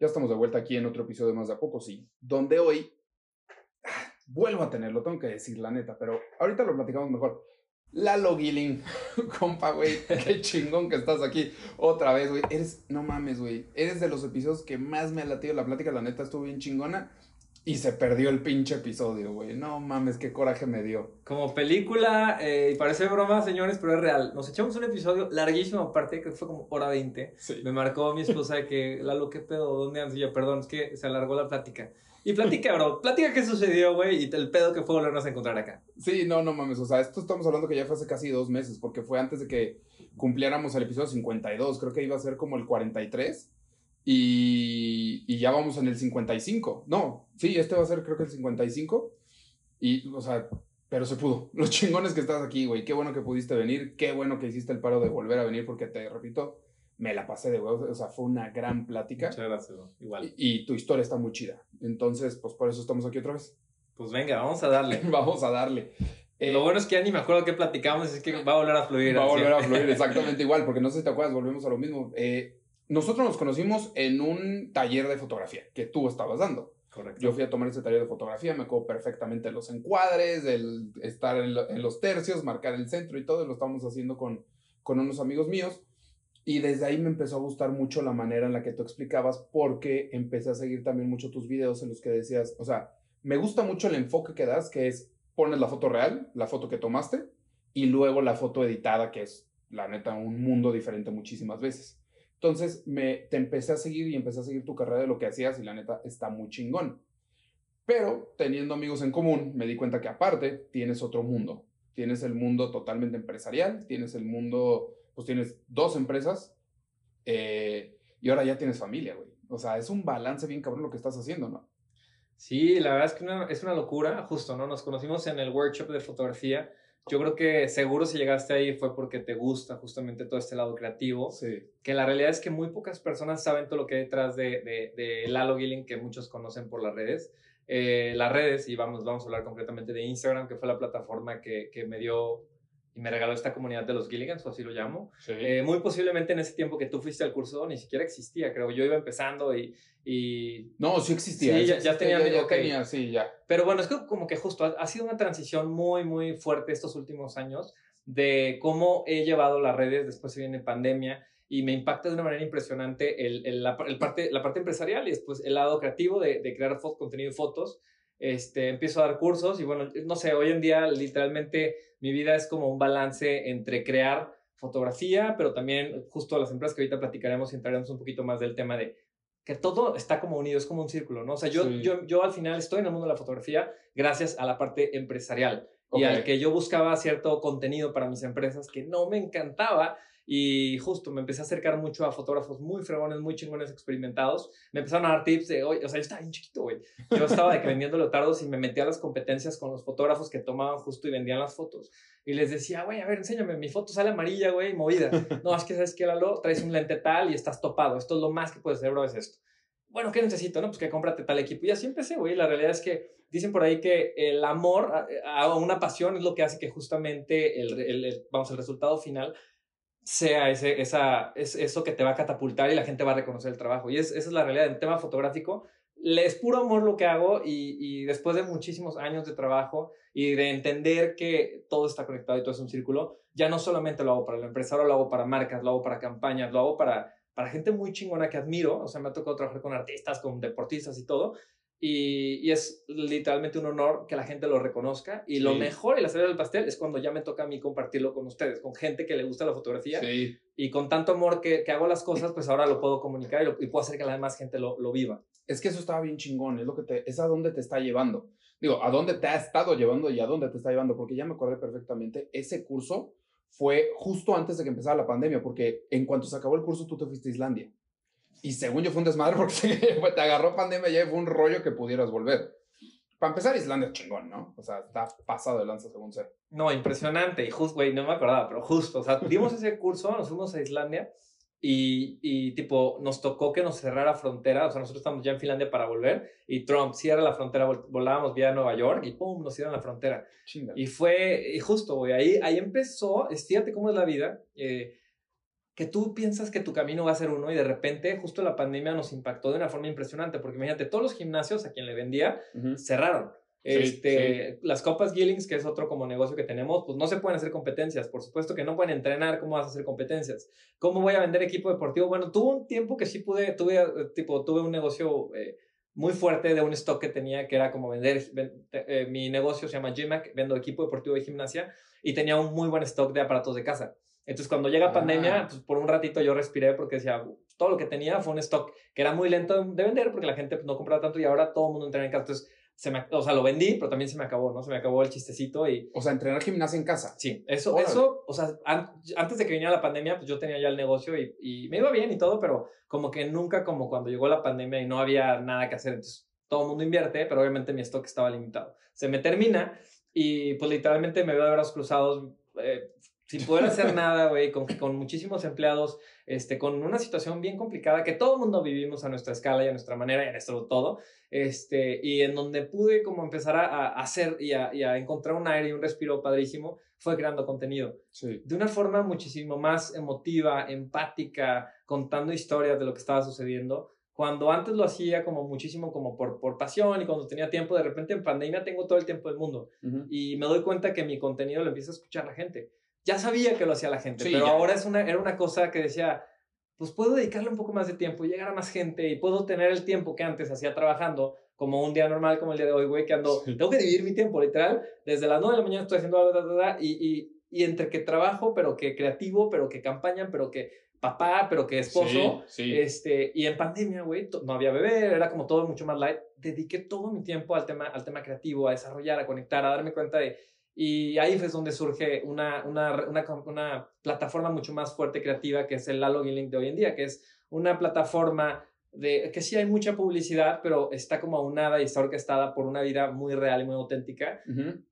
Ya estamos de vuelta aquí en otro episodio más de a poco, sí. Donde hoy ah, vuelvo a tenerlo, tengo que decir la neta, pero ahorita lo platicamos mejor. Lalo Gilling, compa, güey, qué chingón que estás aquí otra vez, güey. Eres, no mames, güey, eres de los episodios que más me ha latido la plática, la neta estuvo bien chingona. Y se perdió el pinche episodio, güey. No mames, qué coraje me dio. Como película, eh, y parece broma, señores, pero es real. Nos echamos un episodio larguísimo, aparte, que fue como hora 20. Sí. Me marcó mi esposa de que, Lalo, ¿qué pedo? ¿Dónde andas? Y yo, perdón, es que se alargó la plática. Y platica, bro. Platica qué sucedió, güey, y el pedo que fue volvernos a encontrar acá. Sí, no, no mames. O sea, esto estamos hablando que ya fue hace casi dos meses, porque fue antes de que cumpliéramos el episodio 52. Creo que iba a ser como el 43. Y, y ya vamos en el 55. No, sí, este va a ser creo que el 55. Y, o sea, pero se pudo. Los chingones que estás aquí, güey. Qué bueno que pudiste venir. Qué bueno que hiciste el paro de volver a venir, porque te repito, me la pasé de huevos. O sea, fue una gran plática. Muchas gracias, bro. Igual. Y, y tu historia está muy chida. Entonces, pues por eso estamos aquí otra vez. Pues venga, vamos a darle. Vamos a darle. Eh, Lo bueno es que ya ni me acuerdo qué platicamos, es que va a volver a fluir. Va a volver a fluir exactamente igual, porque no sé si te acuerdas, volvemos a lo mismo. Eh, nosotros nos conocimos en un taller de fotografía que tú estabas dando. Correcto. Yo fui a tomar ese taller de fotografía, me acuerdo perfectamente los encuadres, el estar en, lo- en los tercios, marcar el centro y todo, y lo estábamos haciendo con, con unos amigos míos. Y desde ahí me empezó a gustar mucho la manera en la que tú explicabas, porque empecé a seguir también mucho tus videos en los que decías, o sea, me gusta mucho el enfoque que das, que es pones la foto real, la foto que tomaste, y luego la foto editada, que es, la neta, un mundo diferente muchísimas veces. Entonces, me, te empecé a seguir y empecé a seguir tu carrera de lo que hacías y la neta está muy chingón. Pero teniendo amigos en común, me di cuenta que aparte tienes otro mundo. Tienes el mundo totalmente empresarial, tienes el mundo, pues tienes dos empresas eh, y ahora ya tienes familia, güey. O sea, es un balance bien cabrón lo que estás haciendo, ¿no? Sí, la verdad es que es una locura, justo, ¿no? Nos conocimos en el workshop de fotografía. Yo creo que seguro si llegaste ahí fue porque te gusta justamente todo este lado creativo. Sí. Que la realidad es que muy pocas personas saben todo lo que hay detrás de, de, de Lalo Gilling, que muchos conocen por las redes. Eh, las redes, y vamos, vamos a hablar concretamente de Instagram, que fue la plataforma que, que me dio y me regaló esta comunidad de los Gilligans, o así lo llamo. Sí. Eh, muy posiblemente en ese tiempo que tú fuiste al curso ni siquiera existía, creo. Yo iba empezando y, y no, sí existía. Sí, ya- ya tenía- ya, ya ok. tenía, sí, ya. pero bueno, es que como que justo ha, ha sido una transición muy, muy fuerte estos últimos años de cómo he llevado las redes, después se viene pandemia y me impacta de una manera impresionante el, el- la, el parte, la parte empresarial y después el lado creativo de, de crear fo- contenido y fotos. Este, empiezo a dar cursos y bueno, no sé, hoy en día literalmente mi vida es como un balance entre crear fotografía, pero también justo las empresas que ahorita platicaremos y entraremos un poquito más del tema de que todo está como unido, es como un círculo, ¿no? O sea, yo, Sí. yo, yo al final estoy en el mundo de la fotografía gracias a la parte empresarial y al que yo buscaba cierto contenido para mis empresas que no me encantaba y justo me empecé a acercar mucho a fotógrafos muy fregones, muy chingones, experimentados. Me empezaron a dar tips de, oye, o sea, yo estaba bien chiquito, güey. Yo estaba de que vendiendo leotardos y me metía a las competencias con los fotógrafos que tomaban justo y vendían las fotos. Y les decía, güey, a ver, enséñame, mi foto sale amarilla, güey, movida. No, es que sabes que, Lalo, traes un lente tal y estás topado. Esto es lo más que puedes hacer, bro, es esto. Bueno, ¿qué necesito? No, pues que cómprate tal equipo. Y así empecé, güey. La realidad es que dicen por ahí que el amor a, a una pasión es lo que hace que justamente el, el- el- vamos, el resultado final sea ese, esa, es eso que te va a catapultar y la gente va a reconocer el trabajo. Y es, esa es la realidad. En tema fotográfico, es puro amor lo que hago y, y después de muchísimos años de trabajo y de entender que todo está conectado y todo es un círculo, ya no solamente lo hago para el empresario, lo hago para marcas, lo hago para campañas, lo hago para, para gente muy chingona que admiro. O sea, me ha tocado trabajar con artistas, con deportistas y todo. Y, y es literalmente un honor que la gente lo reconozca. Y lo Sí. mejor y la cereal del pastel es cuando ya me toca a mí compartirlo con ustedes, con gente que le gusta la fotografía. Sí. Y con tanto amor que, que hago las cosas, pues ahora lo puedo comunicar y, lo- y puedo hacer que la demás gente lo, lo viva. Es que eso estaba bien chingón, es lo que te, es a dónde te está llevando. Digo, a dónde te ha estado llevando y a dónde te está llevando, porque ya me acordé perfectamente, ese curso fue justo antes de que empezara la pandemia, porque en cuanto se acabó el curso tú te fuiste a Islandia. Y según yo fue un desmadre porque te agarró pandemia y fue un rollo que pudieras volver. Para empezar, Islandia es chingón, ¿no? O sea, está pasado de lanza según sé. No, impresionante. Y justo, güey, no me acordaba, pero justo. O sea, dimos ese curso, nos fuimos a Islandia y, y, tipo, nos tocó que nos cerrara frontera. O sea, nosotros estamos ya en Finlandia para volver y Trump cierra la frontera, vol- volábamos vía Nueva York y pum, nos cierran la frontera. Chinga. Y fue, y justo, güey, ahí, ahí empezó, fíjate cómo es la vida, eh, que tú piensas que tu camino va a ser uno y de repente justo la pandemia nos impactó de una forma impresionante, porque imagínate, todos los gimnasios a quien le vendía cerraron. Este, Las copas Gillings, que es otro como negocio que tenemos, pues no se pueden hacer competencias. Por supuesto que no pueden entrenar. ¿Cómo vas a hacer competencias? ¿Cómo voy a vender equipo deportivo? Bueno, tuve un tiempo que sí pude, tuve, eh, tipo, tuve un negocio eh, muy fuerte de un stock que tenía, que era como vender, eh, mi negocio se llama GMAC, vendo equipo deportivo de gimnasia y tenía un muy buen stock de aparatos de casa. Entonces, cuando llega pandemia, ah. pues por un ratito yo respiré porque decía, todo lo que tenía fue un stock que era muy lento de vender porque la gente pues, no compraba tanto y ahora todo el mundo entrena en casa. Entonces, se me, o sea, lo vendí, pero también se me acabó, ¿no? Se me acabó el chistecito y... O sea, entrenar gimnasia en casa. Sí, eso, eso, o sea, antes de que viniera la pandemia, pues yo tenía ya el negocio y, y, me iba bien y todo, pero como que nunca como cuando llegó la pandemia y no había nada que hacer, entonces todo el mundo invierte, pero obviamente mi stock estaba limitado. Se me termina y pues literalmente me veo de brazos cruzados, eh, sin poder hacer nada, güey, con, con muchísimos empleados, este, con una situación bien complicada que todo el mundo vivimos a nuestra escala y a nuestra manera y a nuestro todo, este, y en donde pude como empezar a, hacer y a, y a, encontrar un aire y un respiro padrísimo, fue creando contenido. Sí. De una forma muchísimo más emotiva, empática, contando historias de lo que estaba sucediendo. Cuando antes lo hacía como muchísimo como por, por pasión y cuando tenía tiempo, de repente en pandemia tengo todo el tiempo del mundo. Y me doy cuenta que mi contenido lo empieza a escuchar la gente ya sabía que lo hacía la gente, pero ahora es una, era una cosa que decía, pues puedo dedicarle un poco más de tiempo, llegar a más gente y puedo tener el tiempo que antes hacía trabajando, como un día normal como el día de hoy, güey, que ando, tengo que dividir mi tiempo, literal, desde las 9 de la mañana estoy haciendo, y, y, y entre que trabajo, pero que creativo, pero que campaña, pero que papá, pero que esposo, este, y en pandemia, güey, no había bebé, era como todo mucho más light, dediqué todo mi tiempo al tema, al tema creativo, a desarrollar, a conectar, a darme cuenta de y ahí es donde surge una, una, una, una plataforma mucho más fuerte creativa que es el Lalo Link de hoy en día, que es una plataforma de que sí hay mucha publicidad, pero está como aunada y está orquestada por una vida muy real y muy auténtica,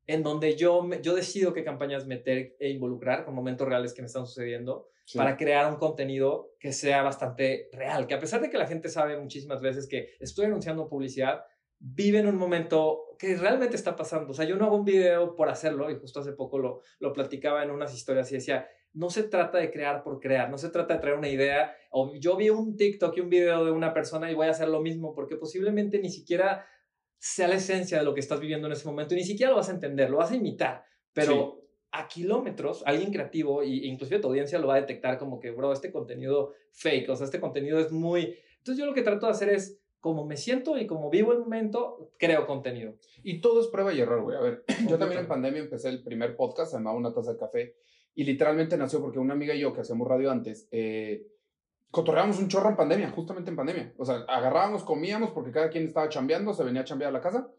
en donde yo, yo decido qué campañas meter e involucrar con momentos reales que me están sucediendo para crear un contenido que sea bastante real, que a pesar de que la gente sabe muchísimas veces que estoy anunciando publicidad, vive en un momento que realmente está pasando. O sea, yo no hago un video por hacerlo, y justo hace poco lo, lo platicaba en unas historias y decía, no se trata de crear por crear, no se trata de traer una idea, o yo vi un TikTok y un video de una persona y voy a hacer lo mismo, porque posiblemente ni siquiera sea la esencia de lo que estás viviendo en ese momento, y ni siquiera lo vas a entender, lo vas a imitar, pero a kilómetros, alguien creativo, e inclusive tu audiencia lo va a detectar como que, bro, este contenido fake, o sea, este contenido es muy... Entonces yo lo que trato de hacer es como me siento y como vivo el momento, creo contenido. Y todo es prueba y error, güey. A ver, yo también en pandemia empecé el primer podcast, se llamaba Una taza de café, y literalmente nació porque una amiga y yo, que hacíamos radio antes, eh, cotorreábamos un chorro en pandemia, justamente en pandemia. O sea, agarrábamos, comíamos, porque cada quien estaba chambeando, se venía a chambear a la casa,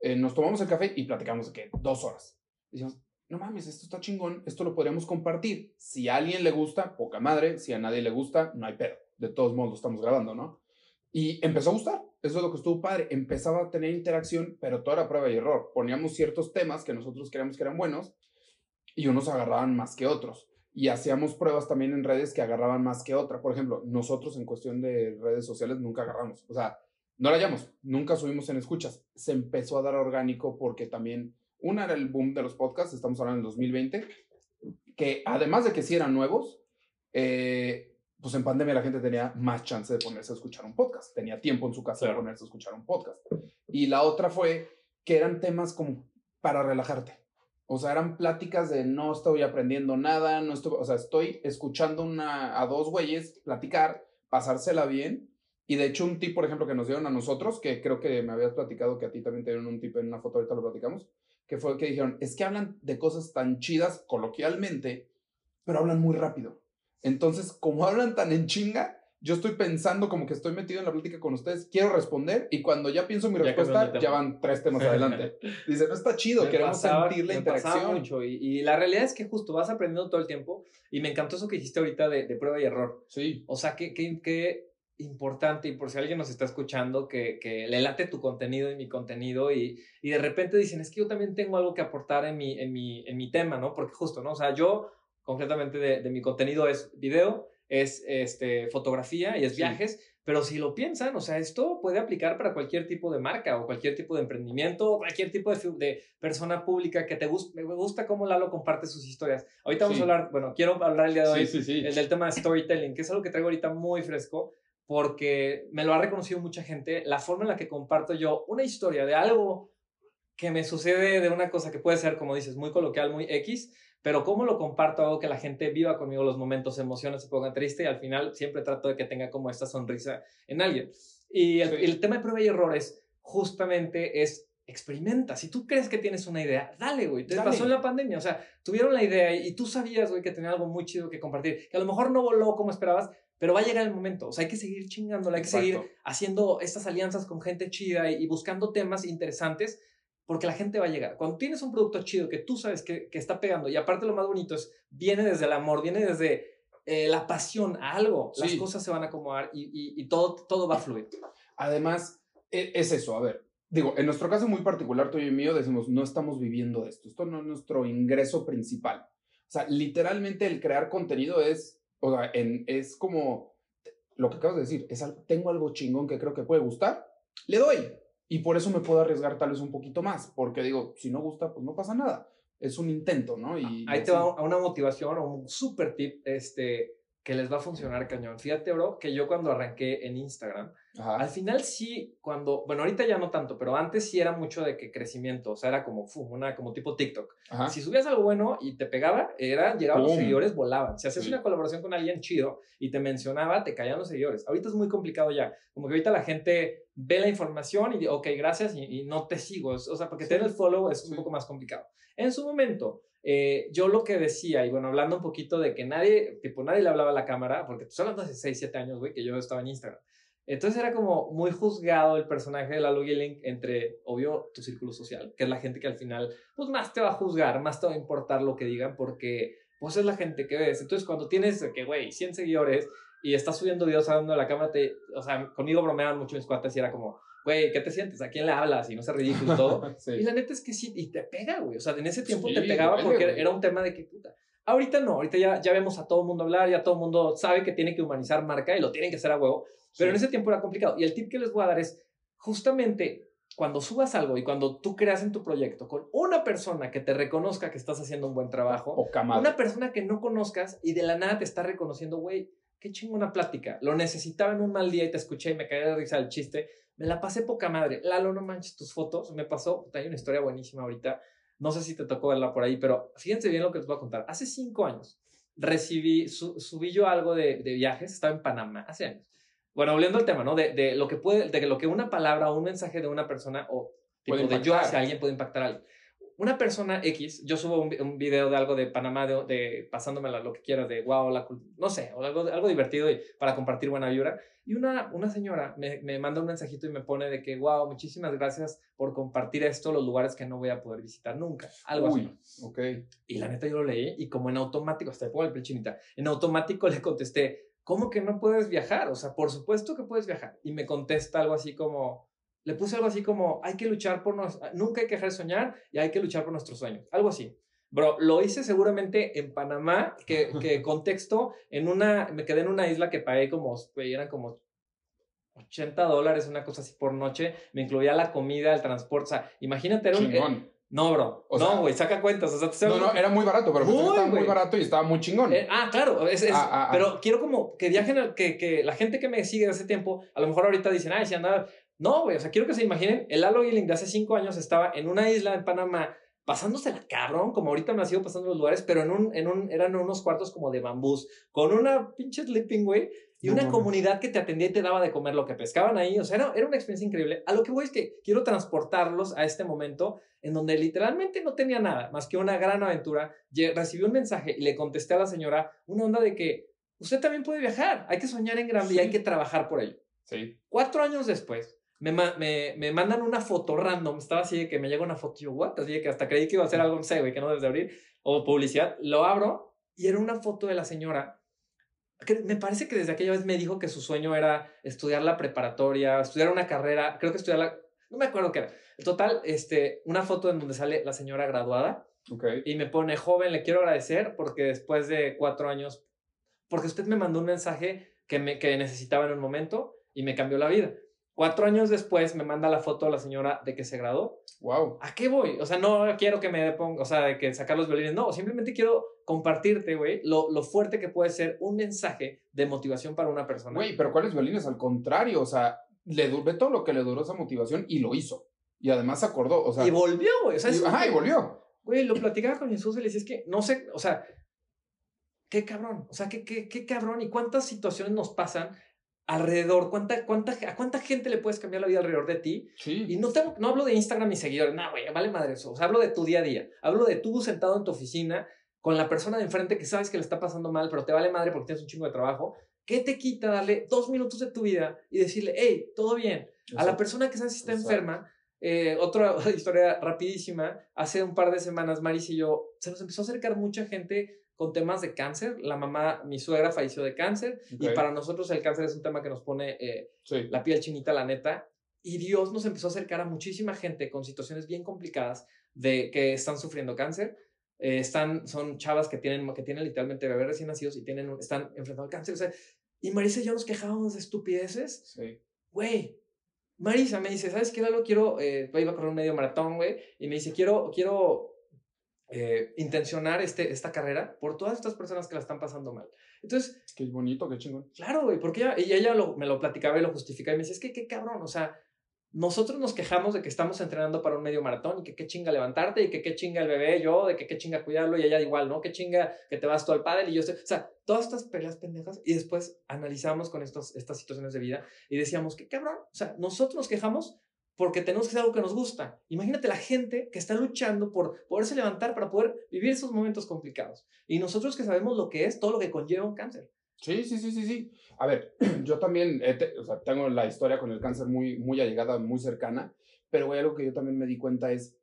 eh, nos tomamos el café y platicamos de que dos horas. Decíamos, no mames, esto está chingón, esto lo podríamos compartir. Si a alguien le gusta, poca madre, si a nadie le gusta, no hay pedo. De todos modos, lo estamos grabando, ¿no? Y empezó a gustar. Eso es lo que estuvo padre. Empezaba a tener interacción, pero toda era prueba y error. Poníamos ciertos temas que nosotros creíamos que eran buenos y unos agarraban más que otros. Y hacíamos pruebas también en redes que agarraban más que otra. Por ejemplo, nosotros en cuestión de redes sociales nunca agarramos. O sea, no la hallamos, nunca subimos en escuchas. Se empezó a dar orgánico porque también, una era el boom de los podcasts, estamos hablando en 2020, que además de que sí eran nuevos, eh, pues en pandemia la gente tenía más chance de ponerse a escuchar un podcast, tenía tiempo en su casa de ponerse a escuchar un podcast. Y la otra fue que eran temas como para relajarte. O sea, eran pláticas de no estoy aprendiendo nada, no estoy, o sea, estoy escuchando una, a dos güeyes platicar, pasársela bien. Y de hecho un tip, por ejemplo, que nos dieron a nosotros, que creo que me habías platicado, que a ti también te dieron un tip en una foto, ahorita lo platicamos, que fue que dijeron, es que hablan de cosas tan chidas coloquialmente, pero hablan muy rápido. Entonces, como hablan tan en chinga, yo estoy pensando como que estoy metido en la plática con ustedes, quiero responder y cuando ya pienso mi respuesta, ya van tres temas adelante. Dice, no está chido, queremos sentir la interacción. Mucho y, y, la realidad es que justo vas aprendiendo todo el tiempo y me encantó eso que dijiste ahorita de, de prueba y error. Sí. O sea, qué que, importante y por si alguien nos está escuchando que, que, le late tu contenido y mi contenido y, y de repente dicen, es que yo también tengo algo que aportar en mi, en mi, en mi tema, ¿no? Porque justo, ¿no? O sea, yo concretamente de, mi contenido es video, es este, fotografía y es viajes, Pero si lo piensan, o sea, esto puede aplicar para cualquier tipo de marca o cualquier tipo de emprendimiento o cualquier tipo de, de persona pública que te guste. Me gusta cómo Lalo comparte sus historias. Ahorita vamos a hablar, bueno, quiero hablar el día de hoy del tema de storytelling, que es algo que traigo ahorita muy fresco porque me lo ha reconocido mucha gente. La forma en la que comparto yo una historia de algo que me sucede de una cosa que puede ser, como dices, muy coloquial, muy X, pero cómo lo comparto hago que la gente viva conmigo los momentos, emociones, se ponga triste y al final siempre trato de que tenga como esta sonrisa en alguien. Y el, tema de prueba y errores justamente es experimenta. Si tú crees que tienes una idea, dale, güey. Te pasó en la pandemia. O sea, tuvieron la idea y, tú sabías, güey, que tenía algo muy chido que compartir. Que a lo mejor no voló como esperabas, pero va a llegar el momento. O sea, hay que seguir chingándola, hay que seguir haciendo estas alianzas con gente chida y buscando temas interesantes porque la gente va a llegar. Cuando tienes un producto chido que tú sabes que, que está pegando, y aparte lo más bonito es, viene desde el amor, viene desde eh, la pasión a algo, las cosas se van a acomodar y, y, todo, todo va a fluir. Además, e, es eso, a ver, digo, en nuestro caso muy particular, tú y mío, decimos, no estamos viviendo de esto, esto no es nuestro ingreso principal. O sea, literalmente el crear contenido es, o sea, en, es como lo que acabas de decir, es tengo algo chingón que creo que puede gustar, le doy, y por eso me puedo arriesgar tal vez un poquito más, porque digo, si no gusta, pues no pasa nada. Es un intento, ¿no? Y Ahí te va una motivación o un super tip este, que les va a funcionar cañón. Fíjate, bro, que yo cuando arranqué en Instagram, al final sí, cuando, bueno, ahorita ya no tanto, pero antes sí era mucho de que crecimiento, o sea, era como, una, como tipo TikTok. Si subías algo bueno y te pegaba, era, llegaban los seguidores, volaban. Si hacías una colaboración con alguien chido y te mencionaba, te caían los seguidores. Ahorita es muy complicado ya, como que ahorita la gente ve la información y dice, ok, gracias, y, no te sigo. O sea, porque tener el follow es un poco más complicado. En su momento, eh, yo lo que decía, y bueno, hablando un poquito de que nadie, tipo, nadie le hablaba a la cámara, porque estoy hablando hace 6, 7 años, güey, que yo estaba en Instagram. Entonces era como muy juzgado el personaje de Lalo Gilling entre, obvio, tu círculo social, que es la gente que al final, pues más te va a juzgar, más te va a importar lo que digan, porque pues es la gente que ves. Entonces cuando tienes, que, güey, 100 seguidores y estás subiendo videos hablando de la cámara, te, o sea, conmigo bromeaban mucho mis cuates y era como, güey, ¿qué te sientes? ¿A quién le hablas? Y no se ridículo y todo. Y la neta es que sí, y te pega, güey. O sea, en ese tiempo te pegaba porque era un tema de que puta. Ahorita no, ahorita ya, ya vemos a todo el mundo hablar, ya todo el mundo sabe que tiene que humanizar marca y lo tienen que hacer a huevo, pero en ese tiempo era complicado. Y el tip que les voy a dar es justamente cuando subas algo y cuando tú creas en tu proyecto con una persona que te reconozca que estás haciendo un buen trabajo, o una persona que no conozcas y de la nada te está reconociendo, güey, qué chingona plática. Lo necesitaba en un mal día y te escuché y me caí de risa el chiste me la pasé poca madre. Lalo, no manches tus fotos. Me pasó, hay una historia buenísima ahorita. No sé si te tocó verla por ahí, pero fíjense bien lo que les voy a contar. Hace cinco años recibí, subí yo algo de, de, viajes, estaba en Panamá, hace años. Bueno, volviendo al tema, ¿no? De, de, lo que puede, de lo que una palabra o un mensaje de una persona o tipo de yo hacia alguien puede impactar a alguien una persona X, yo subo un, video de algo de Panamá, de, de pasándomela lo que quieras, de wow, la, no sé, o algo, algo divertido y, para compartir buena vibra. Y una, una señora me, me, manda un mensajito y me pone de que, wow, muchísimas gracias por compartir esto, los lugares que no voy a poder visitar nunca. Algo así. Ok. Y la neta yo lo leí y como en automático, hasta le pongo el pechinita, en automático le contesté, ¿cómo que no puedes viajar? O sea, por supuesto que puedes viajar. Y me contesta algo así como, le puse algo así como, hay que luchar por nos, nunca hay que dejar de soñar y hay que luchar por nuestros sueños. Algo así. Bro, lo hice seguramente en Panamá, que, que contexto, en una, me quedé en una isla que pagué como, eran como 80 dólares, una cosa así por noche, me incluía la comida, el transporte, o sea, imagínate, era un... Eh, no, bro. no, güey, saca cuentas. O sea, no, no, era muy barato, pero muy, estaba muy barato y estaba muy chingón. Eh, ah, claro. Es, ah, ah, ah. pero quiero como que viajen, que, que la gente que me sigue de ese tiempo, a lo mejor ahorita dicen, ay, si andaba no, güey, o sea, quiero que se imaginen, el Lalo Gilling de hace cinco años estaba en una isla en Panamá, pasándosela cabrón, como ahorita me ha sido pasando los lugares, pero en un, en un, eran unos cuartos como de bambús, con una pinche sleeping, güey, y una comunidad que te atendía y te daba de comer lo que pescaban ahí, o sea, era, era una experiencia increíble. A lo que voy es que quiero transportarlos a este momento en donde literalmente no tenía nada más que una gran aventura. Recibí un mensaje y le contesté a la señora una onda de que usted también puede viajar, hay que soñar en grande y hay que trabajar por ello. Sí. Cuatro años después, me, me, me, mandan una foto random. Estaba así de que me llega una foto y yo, ¿what? Así de que hasta creí que iba a ser algo, no sé, güey, que no debes de abrir. O publicidad. Lo abro y era una foto de la señora. Que me parece que desde aquella vez me dijo que su sueño era estudiar la preparatoria, estudiar una carrera, creo que estudiar la. No me acuerdo qué era. En total, este, una foto en donde sale la señora graduada. Okay. Y me pone, joven, le quiero agradecer porque después de cuatro años, porque usted me mandó un mensaje que, me, que necesitaba en un momento y me cambió la vida. Cuatro años después me manda la foto la señora de que se graduó. Wow. ¿A qué voy? O sea, no quiero que me ponga, o sea, de que sacar los violines, no, simplemente quiero compartirte, güey, lo, lo fuerte que puede ser un mensaje de motivación para una persona. Güey, pero ¿cuáles violines? Al contrario, o sea, le du- ve todo lo que le duró esa motivación y lo hizo. Y además se acordó, o sea. y volvió, güey. O sea, y- ajá, y volvió. Güey, lo platicaba con Jesús y le decía, es que no sé, o sea, qué cabrón, o sea, qué, qué, qué cabrón y cuántas situaciones nos pasan alrededor, cuánta, cuánta, a cuánta gente le puedes cambiar la vida alrededor de ti. Sí. Y no, tengo, no hablo de Instagram y seguidores, no, güey, vale madre eso, o sea, hablo de tu día a día, hablo de tú sentado en tu oficina con la persona de enfrente que sabes que le está pasando mal, pero te vale madre porque tienes un chingo de trabajo. ¿Qué te quita darle dos minutos de tu vida y decirle, hey, todo bien? A la Exacto. persona que sabes si está Exacto. enferma, eh, otra historia rapidísima, hace un par de semanas Maris y yo, se nos empezó a acercar mucha gente con temas de cáncer. La mamá, mi suegra falleció de cáncer y Ok. para nosotros el cáncer es un tema que nos pone eh, Sí. la piel chinita, la neta. Y Dios nos empezó a acercar a muchísima gente con situaciones bien complicadas de que están sufriendo cáncer. eh, están, son chavas que tienen, que tienen literalmente bebés recién nacidos y tienen, están enfrentando cáncer. O sea, y Marisa y yo nos quejábamos de estupideces Sí. güey, Marisa me dice, ¿sabes qué, Lalo? Quiero, eh, iba a correr un medio maratón, güey, y me dice, quiero, quiero eh, intencionar este, esta carrera por todas estas personas que la están pasando mal. Entonces, Qué bonito, qué chingón. claro, güey, porque ella, y ella lo- me lo platicaba y lo justificaba y me dice, es que qué cabrón, o sea, nosotros nos quejamos de que estamos entrenando para un medio maratón y que qué chinga levantarte y que qué chinga el bebé, yo, de que qué chinga cuidarlo y ella igual, ¿no? Qué chinga que te vas tú al pádel y yo estoy, o sea, todas estas peleas pendejas y después analizamos con estos, estas situaciones de vida y decíamos, qué cabrón, o sea, nosotros nos quejamos porque tenemos que hacer algo que nos gusta. Imagínate la gente que está luchando por poderse levantar para poder vivir esos momentos complicados. Y nosotros que sabemos lo que es, todo lo que conlleva un cáncer. Sí, sí, sí, sí, sí. A ver, yo también te- o sea, tengo la historia con el cáncer muy, muy allegada, muy cercana, pero güey, algo que yo también me di cuenta es,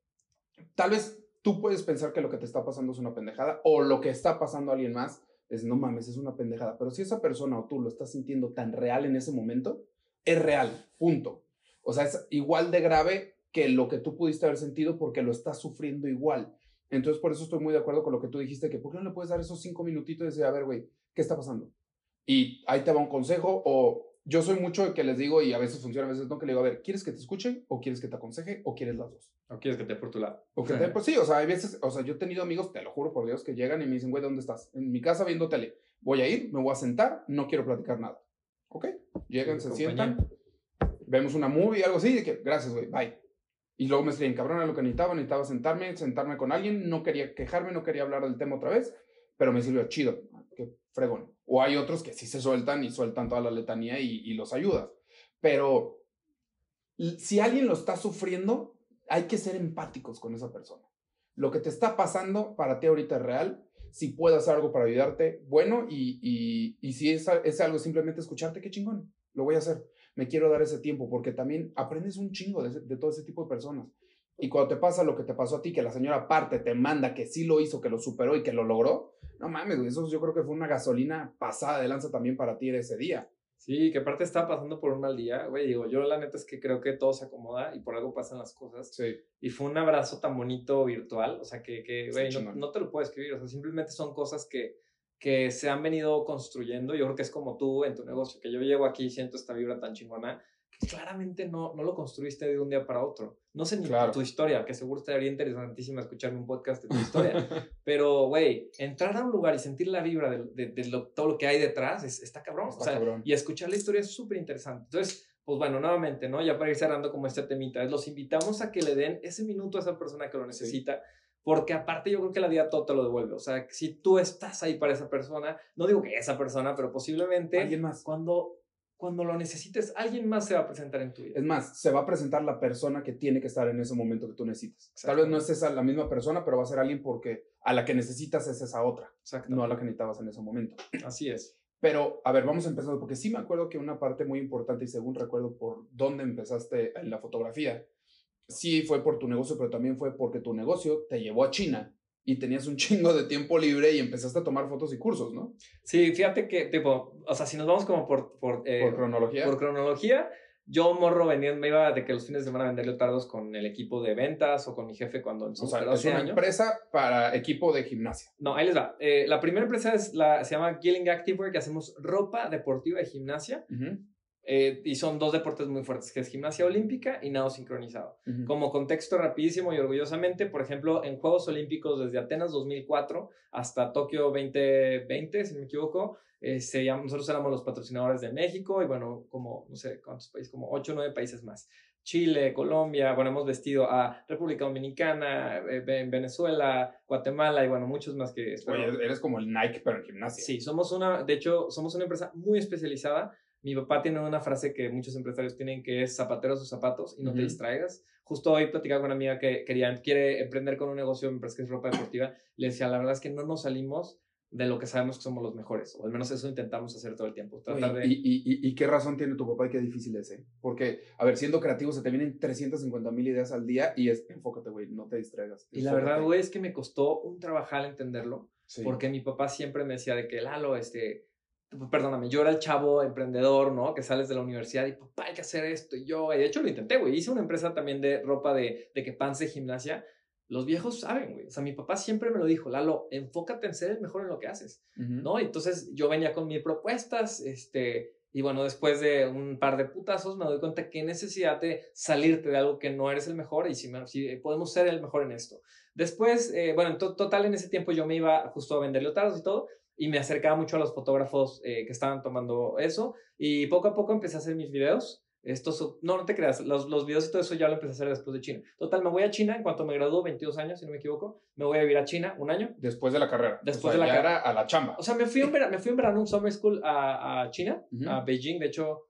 tal vez tú puedes pensar que lo que te está pasando es una pendejada o lo que está pasando a alguien más es, no mames, es una pendejada, pero si esa persona o tú lo estás sintiendo tan real en ese momento, es real, punto. O sea, es igual de grave que lo que tú pudiste haber sentido porque lo estás sufriendo igual. Entonces, por eso estoy muy de acuerdo con lo que tú dijiste, que ¿por qué no le puedes dar esos cinco minutitos y decir, a ver, güey, ¿qué está pasando? y ahí te va un consejo o yo soy mucho de que les digo y a veces funciona, a veces no, que le digo, a ver, ¿quieres que te escuche o quieres que te aconseje o quieres las dos? ¿O quieres que te por tu lado? O que te, pues sí, o sea, hay veces, o sea, yo he tenido amigos, te lo juro por Dios, que llegan y me dicen, güey, ¿dónde estás? En mi casa viendo tele. Voy a ir, me voy a sentar, no quiero platicar nada. ¿Ok? Llegan, se sientan, vemos una movie, algo así, de que, gracias, güey, bye. Y luego me escriben, cabrón, era lo que necesitaba, necesitaba sentarme, sentarme con alguien, no quería quejarme, no quería hablar del tema otra vez, pero me sirvió chido, qué fregón. O hay otros que sí se sueltan y sueltan toda la letanía y, y los ayudas. Pero si alguien lo está sufriendo, hay que ser empáticos con esa persona. Lo que te está pasando para ti ahorita es real. Si puedo hacer algo para ayudarte, bueno, y, y, y si es, es algo simplemente escucharte, qué chingón, lo voy a hacer. Me quiero dar ese tiempo porque también aprendes un chingo de, de todo ese tipo de personas. Y cuando te pasa lo que te pasó a ti, que la señora aparte te manda que sí lo hizo, que lo superó y que lo logró, no mames, güey, eso yo creo que fue una gasolina pasada de lanza también para ti ese día. Sí, que aparte estaba pasando por un mal día, güey. Digo, yo la neta es que creo que todo se acomoda y por algo pasan las cosas. Sí. Y fue un abrazo tan bonito virtual, o sea, que, que güey, no, no te lo puedo escribir, o sea, simplemente son cosas que, que se han venido construyendo. Yo creo que es como tú en tu negocio, que yo llego aquí y siento esta vibra tan chingona, que claramente no, no lo construiste de un día para otro. No sé ni Claro. tu historia, que seguro estaría interesantísimo escucharme un podcast de tu historia. Pero, güey, entrar a un lugar y sentir la vibra de, de- de lo- todo lo que hay detrás es, está cabrón. Está o sea, cabrón. y escuchar la historia es súper interesante. Entonces, pues bueno, nuevamente, ¿no? Ya para ir cerrando como este temita, los invitamos a que le den ese minuto a esa persona que lo necesita, porque aparte yo creo que la vida todo te lo devuelve. O sea, si tú estás ahí para esa persona, no digo que esa persona, pero posiblemente Alguien más. cuando, cuando lo necesites, alguien más se va a presentar en tu vida. Es más, se va a presentar la persona que tiene que estar en ese momento que tú necesitas. Tal vez no es esa la misma persona, pero va a ser alguien porque a la que necesitas es esa otra, no a la que necesitabas en ese momento. Así es. Pero, a ver, vamos empezando, porque sí me acuerdo que una parte muy importante, y según recuerdo por dónde empezaste en la fotografía, sí fue por tu negocio, pero también fue porque tu negocio te llevó a China y tenías un chingo de tiempo libre y empezaste a tomar fotos y cursos, ¿no? Sí, fíjate que, tipo, o sea, si nos vamos como por, por, eh, por cronología. por cronología, yo morro venía, me iba de que los fines de semana a vender leotardos con el equipo de ventas o con mi jefe cuando o sea, 12 es una empresa para equipo de gimnasia. No, ahí les va. Eh, la primera empresa es la, se llama Gilling Activewear, que hacemos ropa deportiva de gimnasia. Ujú. Eh, y son dos deportes muy fuertes, que es gimnasia olímpica y nado sincronizado. Como contexto rapidísimo y orgullosamente, por ejemplo, en Juegos Olímpicos desde Atenas 2004 hasta Tokio 2020, si no me equivoco, eh, nosotros éramos los patrocinadores de México y bueno, como, no sé cuántos países, como 8 o 9 países más. Chile, Colombia, bueno, hemos vestido a República Dominicana, eh, Venezuela, Guatemala y bueno, muchos más que... Oye, eres como el Nike, pero en gimnasia. Sí, somos una, de hecho, somos una empresa muy especializada mi papá tiene una frase que muchos empresarios tienen que es zapateros sus zapatos y no te distraigas. Justo hoy platicaba con una amiga que quería, quiere emprender con un negocio, me parece que es ropa deportiva. Le decía, la verdad es que no nos salimos de lo que sabemos que somos los mejores, o al menos eso intentamos hacer todo el tiempo. ¿Y, y, y, qué razón tiene tu papá y qué difícil es, eh? Porque, a ver, siendo creativo se te vienen 350 mil ideas al día y es, enfócate, güey, no te distraigas. Y la verdad, güey, es que me costó un trabajar entenderlo, porque mi papá siempre me decía de que, Lalo, este, perdóname, yo era el chavo emprendedor, ¿no? Que sales de la universidad y papá, hay que hacer esto. Y yo, y de hecho lo intenté, güey. Hice una empresa también de ropa de, de que pants de gimnasia. Los viejos saben, güey. O sea, mi papá siempre me lo dijo, Lalo, enfócate en ser el mejor en lo que haces, ¿no? Y entonces yo venía con mis propuestas, este, y bueno, después de un par de putazos me doy cuenta que necesidad de salirte de algo que no eres el mejor y si, si podemos ser el mejor en esto. Después, eh, bueno, en total en ese tiempo yo me iba justo a vender leotardos y todo, y me acercaba mucho a los fotógrafos eh, que estaban tomando eso y poco a poco empecé a hacer mis videos. Estos, no, no te creas, los, los videos y todo eso ya lo empecé a hacer después de China. Total, me voy a China en cuanto me graduó, 22 años, si no me equivoco. Me voy a vivir a China un año. Después de la carrera. Después de la carrera. a la chamba. O sea, me fui, en verano, me fui en verano un summer school a, a China, a Beijing. De hecho,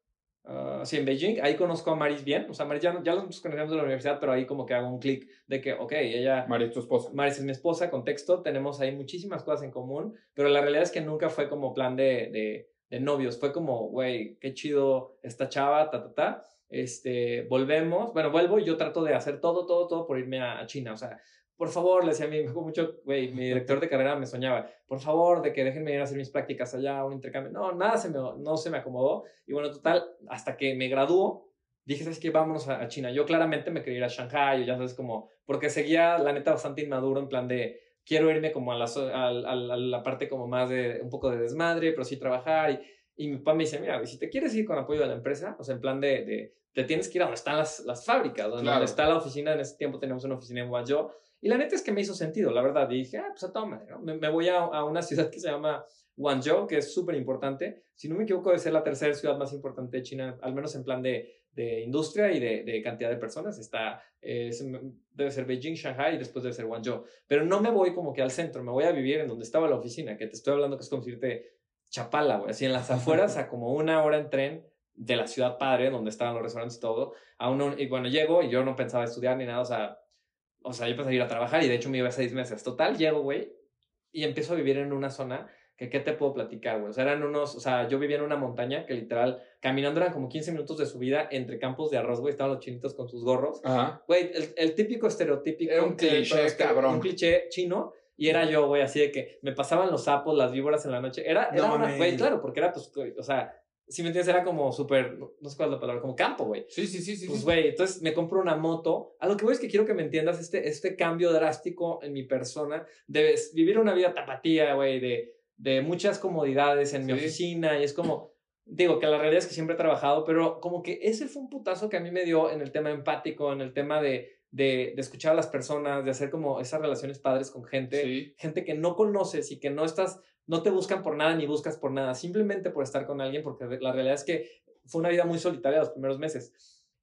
Uh, sí, en Beijing, ahí conozco a Maris bien, o sea, Maris ya, ya los conocemos de la universidad, pero ahí como que hago un clic de que, ok, ella... Maris es tu esposa. Maris es mi esposa, contexto, tenemos ahí muchísimas cosas en común, pero la realidad es que nunca fue como plan de, de, de novios, fue como, güey, qué chido esta chava, ta, ta, ta, este, volvemos, bueno, vuelvo y yo trato de hacer todo, todo, todo por irme a, a China, o sea, por favor, le decía a mí, me mucho, güey, mi director de carrera me soñaba, por favor, de que déjenme ir a hacer mis prácticas allá, un intercambio. No, nada se me, no se me acomodó. Y bueno, total, hasta que me graduó, dije, ¿sabes qué? Vámonos a, China. Yo claramente me quería ir a Shanghai, ya sabes, como, porque seguía, la neta, bastante inmaduro en plan de, quiero irme como a la, a, la parte como más de, un poco de desmadre, pero sí trabajar. Y, y mi papá me dice, mira, si te quieres ir con apoyo de la empresa, o sea, en plan de, de te tienes que ir a donde están las, las fábricas, donde, está la oficina, en ese tiempo tenemos una oficina en Guangzhou, y la neta es que me hizo sentido, la verdad. dije, ah, pues a me, voy a, a, una ciudad que se llama Guangzhou, que es súper importante. Si no me equivoco, debe ser la tercera ciudad más importante de China, al menos en plan de, de industria y de, cantidad de personas. Está, debe ser Beijing, Shanghai y después debe ser Guangzhou. Pero no me voy como que al centro, me voy a vivir en donde estaba la oficina, que te estoy hablando que es como decirte Chapala, güey, así en las afueras, a como una hora en tren de la ciudad padre, donde estaban los restaurantes y todo. A uno, y bueno, llego y yo no pensaba estudiar ni nada, o sea, o sea, yo empecé a ir a trabajar y de hecho me iba seis meses. Total, llego, güey, y empiezo a vivir en una zona que, ¿qué te puedo platicar, güey? O sea, eran unos, o sea, yo vivía en una montaña que literal, caminando eran como 15 minutos de subida entre campos de arroz, güey, estaban los chinitos con sus gorros. Ajá. Güey, el, el, típico estereotípico. Era un cliché, cabrón. Un cliché chino. Y era yo, güey, así de que me pasaban los sapos, las víboras en la noche. Era, era una, güey, claro, porque era, pues, o sea, si me entiendes, era como súper, no sé cuál es la palabra, como campo, güey. Sí, sí, sí, sí. Pues, güey, entonces me compro una moto. A lo que voy es que quiero que me entiendas este, este cambio drástico en mi persona. De vivir una vida tapatía, güey, de, de muchas comodidades en mi oficina. Y es como, digo, que la realidad es que siempre he trabajado, pero como que ese fue un putazo que a mí me dio en el tema empático, en el tema de, de, de escuchar a las personas, de hacer como esas relaciones padres con gente, gente que no conoces y que no estás no te buscan por nada ni buscas por nada, simplemente por estar con alguien, porque la realidad es que fue una vida muy solitaria los primeros meses.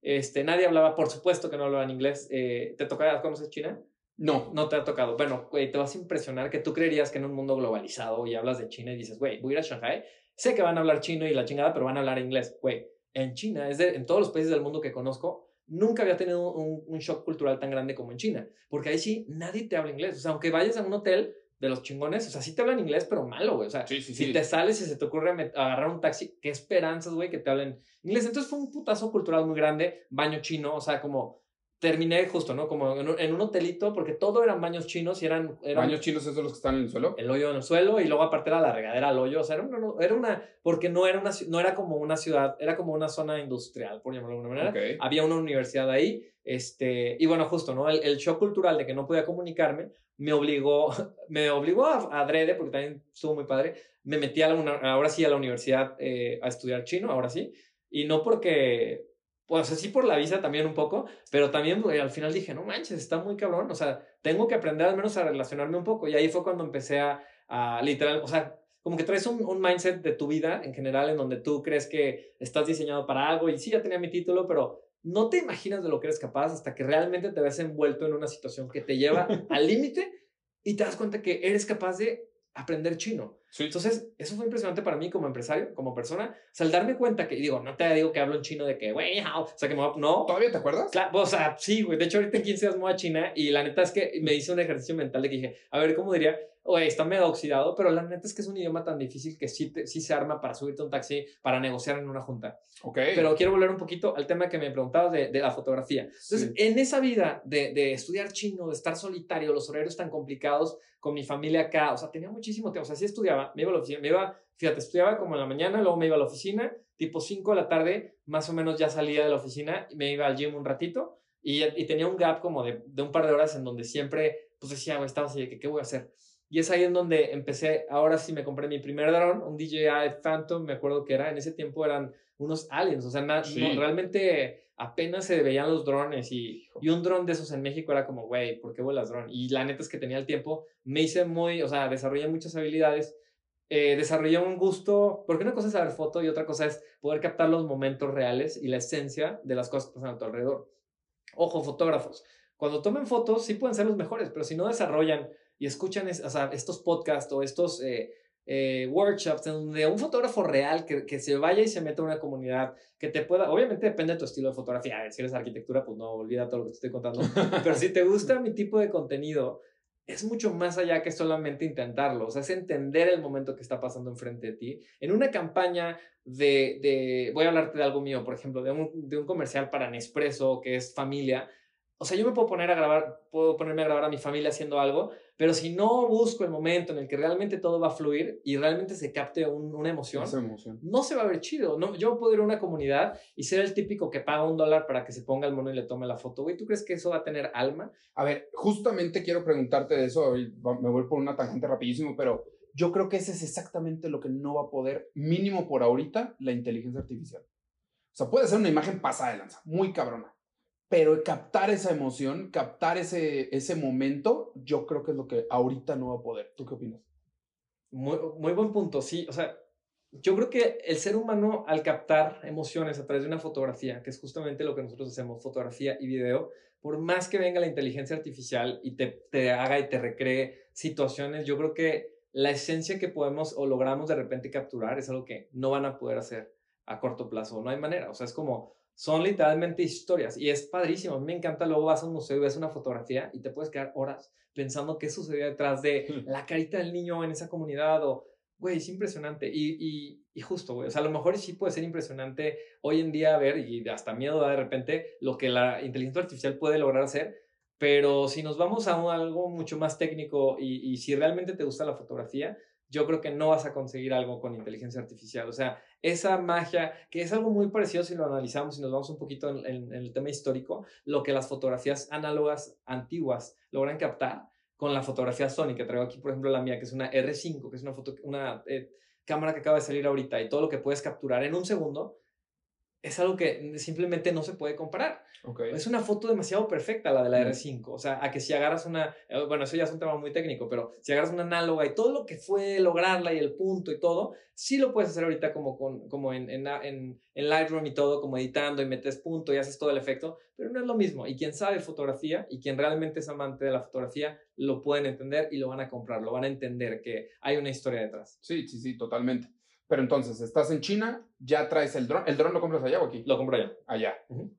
Este, nadie hablaba, por supuesto que no hablaban inglés. Eh, ¿Te tocaba, conoces China? No. No te ha tocado. Bueno, güey, te vas a impresionar que tú creerías que en un mundo globalizado y hablas de China y dices, güey, voy a ir a Shanghai. Sé que van a hablar chino y la chingada, pero van a hablar inglés. Güey, en China, es de, en todos los países del mundo que conozco, nunca había tenido un, un, shock cultural tan grande como en China. Porque ahí sí, nadie te habla inglés. O sea, aunque vayas a un hotel, de los chingones, o sea, sí te hablan inglés, pero malo, güey. O sea, si te sales y se te ocurre agarrar un taxi, qué esperanzas, güey, que te hablen inglés. Entonces fue un putazo cultural muy grande, baño chino, o sea, como terminé justo, ¿no? Como en un, hotelito, porque todo eran baños chinos y eran, ¿Baños chinos esos los que están en el suelo? El hoyo en el suelo y luego aparte era la regadera al hoyo, o sea, era una, era una porque no era, una, no era como una ciudad, era como una zona industrial, por llamarlo de alguna manera. Había una universidad ahí, este, y bueno, justo, ¿no? El, el shock cultural de que no podía comunicarme me obligó, me obligó a, adrede, porque también estuvo muy padre, me metí a la, ahora sí a la universidad eh, a estudiar chino, ahora sí, Y no porque, pues sí por la visa también un poco, pero también al final dije, no manches, está muy cabrón, o sea, tengo que aprender al menos a relacionarme un poco. Y ahí fue cuando empecé a, a literal, o sea, como que traes un, mindset de tu vida en general en donde tú crees que estás diseñado para algo y sí, ya tenía mi título, pero no te imaginas de lo que eres capaz hasta que realmente te ves envuelto en una situación que te lleva al límite y te das cuenta que eres capaz de aprender chino. Entonces, eso fue impresionante para mí como empresario, como persona. O sea, al darme cuenta que, digo, no te digo que hablo en chino de que, güey, o sea, que me no. ¿Todavía te acuerdas? Claro, o sea, sí, güey. De hecho, ahorita en 15 días me voy a China y la neta es que me hice un ejercicio mental de que dije, a ver, ¿cómo diría? oye, está medio oxidado, pero la neta es que es un idioma tan difícil que sí, sí se arma para subirte a un taxi, para negociar en una junta. Ok. Pero quiero volver un poquito al tema que me preguntabas de, de la fotografía. Entonces, en esa vida de, de, estudiar chino, de estar solitario, los horarios tan complicados con mi familia acá, o sea, tenía muchísimo tiempo. O sea, sí estudiaba, me iba a la oficina, me iba, fíjate, estudiaba como en la mañana, luego me iba a la oficina, tipo 5 de la tarde, más o menos ya salía de la oficina, y me iba al gym un ratito. Y, y tenía un gap como de, de un par de horas en donde siempre, pues decía, estaba así de que, ¿qué voy a hacer? Y es ahí en donde empecé, ahora sí me compré mi primer dron, un DJI Phantom, me acuerdo que era, en ese tiempo eran unos aliens, o sea, realmente apenas se veían los drones y, y un dron de esos en México era como, güey, ¿por qué vuelas dron? Y la neta es que tenía el tiempo, me hice muy, o sea, desarrollé muchas habilidades, eh, desarrollé un gusto, porque una cosa es saber foto y otra cosa es poder captar los momentos reales y la esencia de las cosas que pasan a tu alrededor. Ojo, fotógrafos, cuando tomen fotos sí pueden ser los mejores, pero si no desarrollan y escuchan estos podcasts o estos eh, eh, workshops en donde un fotógrafo real que, que, se vaya y se meta a una comunidad que te pueda, obviamente depende de tu estilo de fotografía, si eres arquitectura, pues no, olvida todo lo que te estoy contando, pero si te gusta mi tipo de contenido, es mucho más allá que solamente intentarlo, o sea, es entender el momento que está pasando enfrente de ti. En una campaña de, de voy a hablarte de algo mío, por ejemplo, de un, de un comercial para Nespresso, que es familia, o sea, yo me puedo poner a grabar, puedo ponerme a grabar a mi familia haciendo algo, pero si no busco el momento en el que realmente todo va a fluir y realmente se capte una emoción, no se va a ver chido. No, yo puedo ir a una comunidad y ser el típico que paga un dólar para que se ponga el mono y le tome la foto. Güey, ¿tú crees que eso va a tener alma? A ver, justamente quiero preguntarte de eso. Me voy por una tangente rapidísimo, pero yo creo que ese es exactamente lo que no va a poder, mínimo por ahorita, la inteligencia artificial. O sea, puede ser una imagen pasada de lanza, muy cabrona pero captar esa emoción, captar ese, ese momento, yo creo que es lo que ahorita no va a poder. ¿Tú qué opinas? Muy, buen punto, sí. O sea, yo creo que el ser humano al captar emociones a través de una fotografía, que es justamente lo que nosotros hacemos, fotografía y video, por más que venga la inteligencia artificial y te, te haga y te recree situaciones, yo creo que la esencia que podemos o logramos de repente capturar es algo que no van a poder hacer a corto plazo. No hay manera. O sea, es como son literalmente historias y es padrísimo. A mí me encanta. Luego vas a un museo y ves una fotografía y te puedes quedar horas pensando qué sucedió detrás de la carita del niño en esa comunidad o, güey, es impresionante. Y, y, y justo, güey, o sea, a lo mejor sí puede ser impresionante hoy en día ver y hasta miedo da de repente lo que la inteligencia artificial puede lograr hacer. Pero si nos vamos a algo mucho más técnico y, y si realmente te gusta la fotografía, yo creo que no vas a conseguir algo con inteligencia artificial. O sea, esa magia, que es algo muy parecido si lo analizamos y nos vamos un poquito en, el tema histórico, lo que las fotografías análogas antiguas logran captar con la fotografía Sony, que traigo aquí, por ejemplo, la mía, que es una R5, que es una, foto, una eh, cámara que acaba de salir ahorita, y todo lo que puedes capturar en un segundo, es algo que simplemente no se puede comparar. Es una foto demasiado perfecta la de la R5. O sea, a que si agarras una, eh, bueno, eso ya es un tema muy técnico, pero si agarras una análoga y todo lo que fue lograrla y el punto y todo, sí lo puedes hacer ahorita como, con, como en, en, en, en Lightroom y todo, como editando y metes punto y haces todo el efecto, pero no es lo mismo. Y quien sabe fotografía y quien realmente es amante de la fotografía, lo pueden entender y lo van a comprar, lo van a entender que hay una historia detrás. Sí, sí, sí, totalmente. Pero entonces, estás en China, ya traes el dron. ¿El dron lo compras allá o aquí? Lo compro allá. Allá.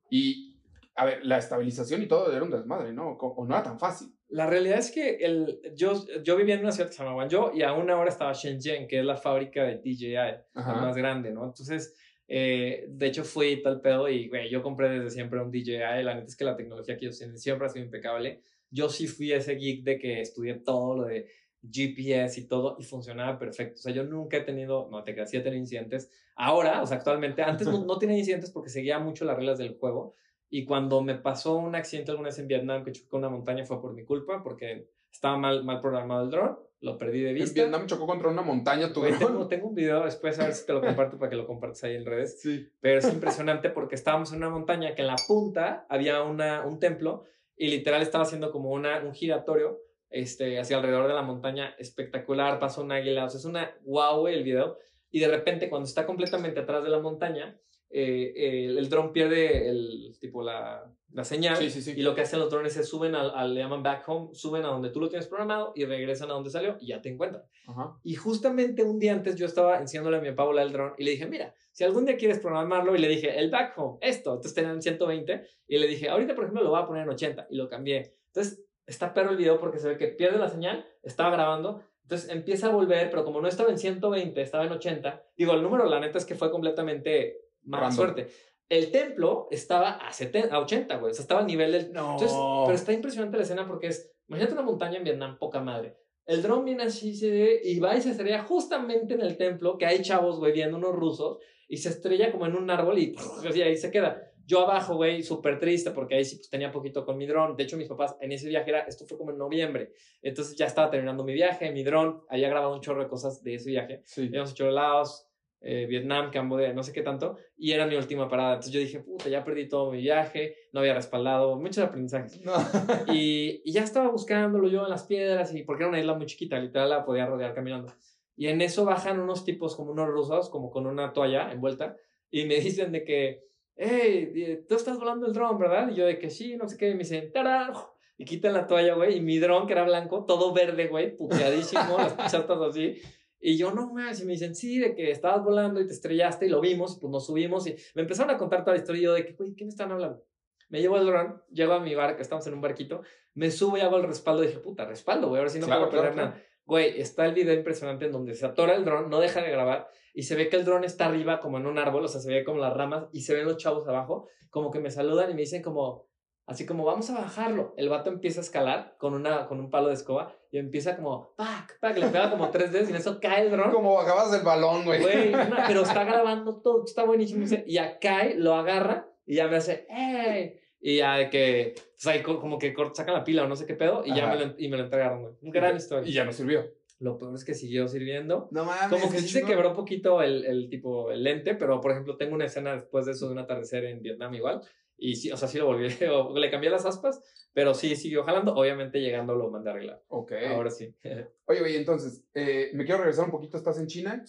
Y, a ver, la estabilización y todo era un desmadre, ¿no? O no era tan fácil. La realidad es que el, yo, yo vivía en una ciudad que se llama Guangzhou y aún ahora estaba Shenzhen, que es la fábrica de DJI, la más grande, ¿no? Entonces, eh, de hecho fui tal pedo y, güey, yo compré desde siempre un DJI. La neta es que la tecnología que ellos tienen siempre ha sido impecable. Yo sí fui ese geek de que estudié todo lo de GPS y todo y funcionaba perfecto. O sea, yo nunca he tenido, no te creas, sí he tenido incidentes. Ahora, o sea, actualmente, antes no, no, tenía incidentes porque seguía mucho las reglas del juego. Y cuando me pasó un accidente alguna vez en Vietnam que chocó una montaña fue por mi culpa, porque estaba mal, mal programado el dron, lo perdí de En vista. Vietnam chocó contra una montaña tu tengo, tengo un video después, a ver si te lo comparto para que lo compartas ahí en redes. Sí. Pero es impresionante porque estábamos en una montaña que en la punta había una, un templo y literal estaba haciendo como una, un giratorio este, hacia alrededor de la montaña espectacular, pasó un águila, o sea, es una wow güey, el video. Y de repente cuando está completamente atrás de la montaña, eh, el, el dron pierde el, tipo la, la señal Sí, sí, sí. y lo que hacen los drones es suben al, al- le llaman back home, suben a donde tú lo tienes programado y regresan a donde salió y ya te encuentran. Ajá. Y justamente un día antes yo estaba enseñándole a mi papá a volar el dron y le dije, mira, si algún día quieres programarlo, y le dije, el back home, esto, entonces tenían 120, y le dije, ahorita por ejemplo lo voy a poner en 80, y lo cambié. Entonces está perro el video porque se ve que pierde la señal, estaba grabando, entonces empieza a volver, pero como no estaba en 120, estaba en 80, digo, el número la neta es que fue completamente mala suerte. El templo estaba a, 70, a 80, güey, o sea, estaba al nivel del, No. entonces, pero está impresionante la escena porque es, imagínate una montaña en Vietnam, poca madre. El dron viene así y va y se estrella justamente en el templo, que hay chavos, güey, viendo unos rusos, y se estrella como en un árbol y así ahí se queda. Yo abajo, güey, súper triste porque ahí sí pues, tenía poquito con mi dron. De hecho, mis papás en ese viaje era, esto fue como en noviembre. Entonces ya estaba terminando mi viaje, mi dron, había grabado un chorro de cosas de ese viaje. Sí. Habíamos hecho Laos, eh, Vietnam, Camboya, no sé qué tanto, y era mi última parada. Entonces yo dije, puta, ya perdí todo mi viaje, no había respaldado, muchos aprendizajes. No. Y, y ya estaba buscándolo yo en las piedras, y porque era una isla muy chiquita, literal la podía rodear caminando. Y en eso bajan unos tipos como unos rusos, como con una toalla envuelta, y me dicen de que, hey, tú estás volando el dron, ¿verdad? Y yo de que sí, no sé qué, y me dicen, ¡tarán! Y quitan la toalla, güey, y mi dron, que era blanco, todo verde, güey, puteadísimo, las chatas así. Y yo, no más, y me dicen, sí, de que estabas volando y te estrellaste y lo vimos, pues nos subimos y me empezaron a contar toda la historia y yo de que, güey, ¿qué me están hablando? Me llevo el dron, llego a mi barco, estamos en un barquito, me subo y hago el respaldo y dije, puta, respaldo, güey, ahora sí no Claro, puedo perder claro, nada. Güey, está el video impresionante en donde se atora el dron, no deja de grabar y se ve que el dron está arriba como en un árbol, o sea, se ve como las ramas y se ven los chavos abajo, como que me saludan y me dicen como, así como, vamos a bajarlo. El vato empieza a escalar con, una, con un palo de escoba y empieza como, pac, pac, le pega como tres veces y en eso cae el dron. Como bajabas del balón, güey. Güey, pero está grabando todo, está buenísimo. Y a Kai lo agarra y ya me hace, ¡hey! Y ya de que, pues como que sacan la pila o no sé qué pedo y ya Ajá. me lo, y me lo entregaron, güey. Un gran historia. Y ya no sirvió. Lo peor es que siguió sirviendo. No mames. Como que sí se chingón. quebró un poquito el, el tipo, el lente, pero por ejemplo tengo una escena después de eso de un atardecer en Vietnam igual. Y sí, o sea, sí lo volví, o le cambié las aspas, pero sí siguió jalando. Obviamente llegando lo mandé a arreglar. Ok. Ahora sí. Oye, oye, entonces, eh, me quiero regresar un poquito. Estás en China.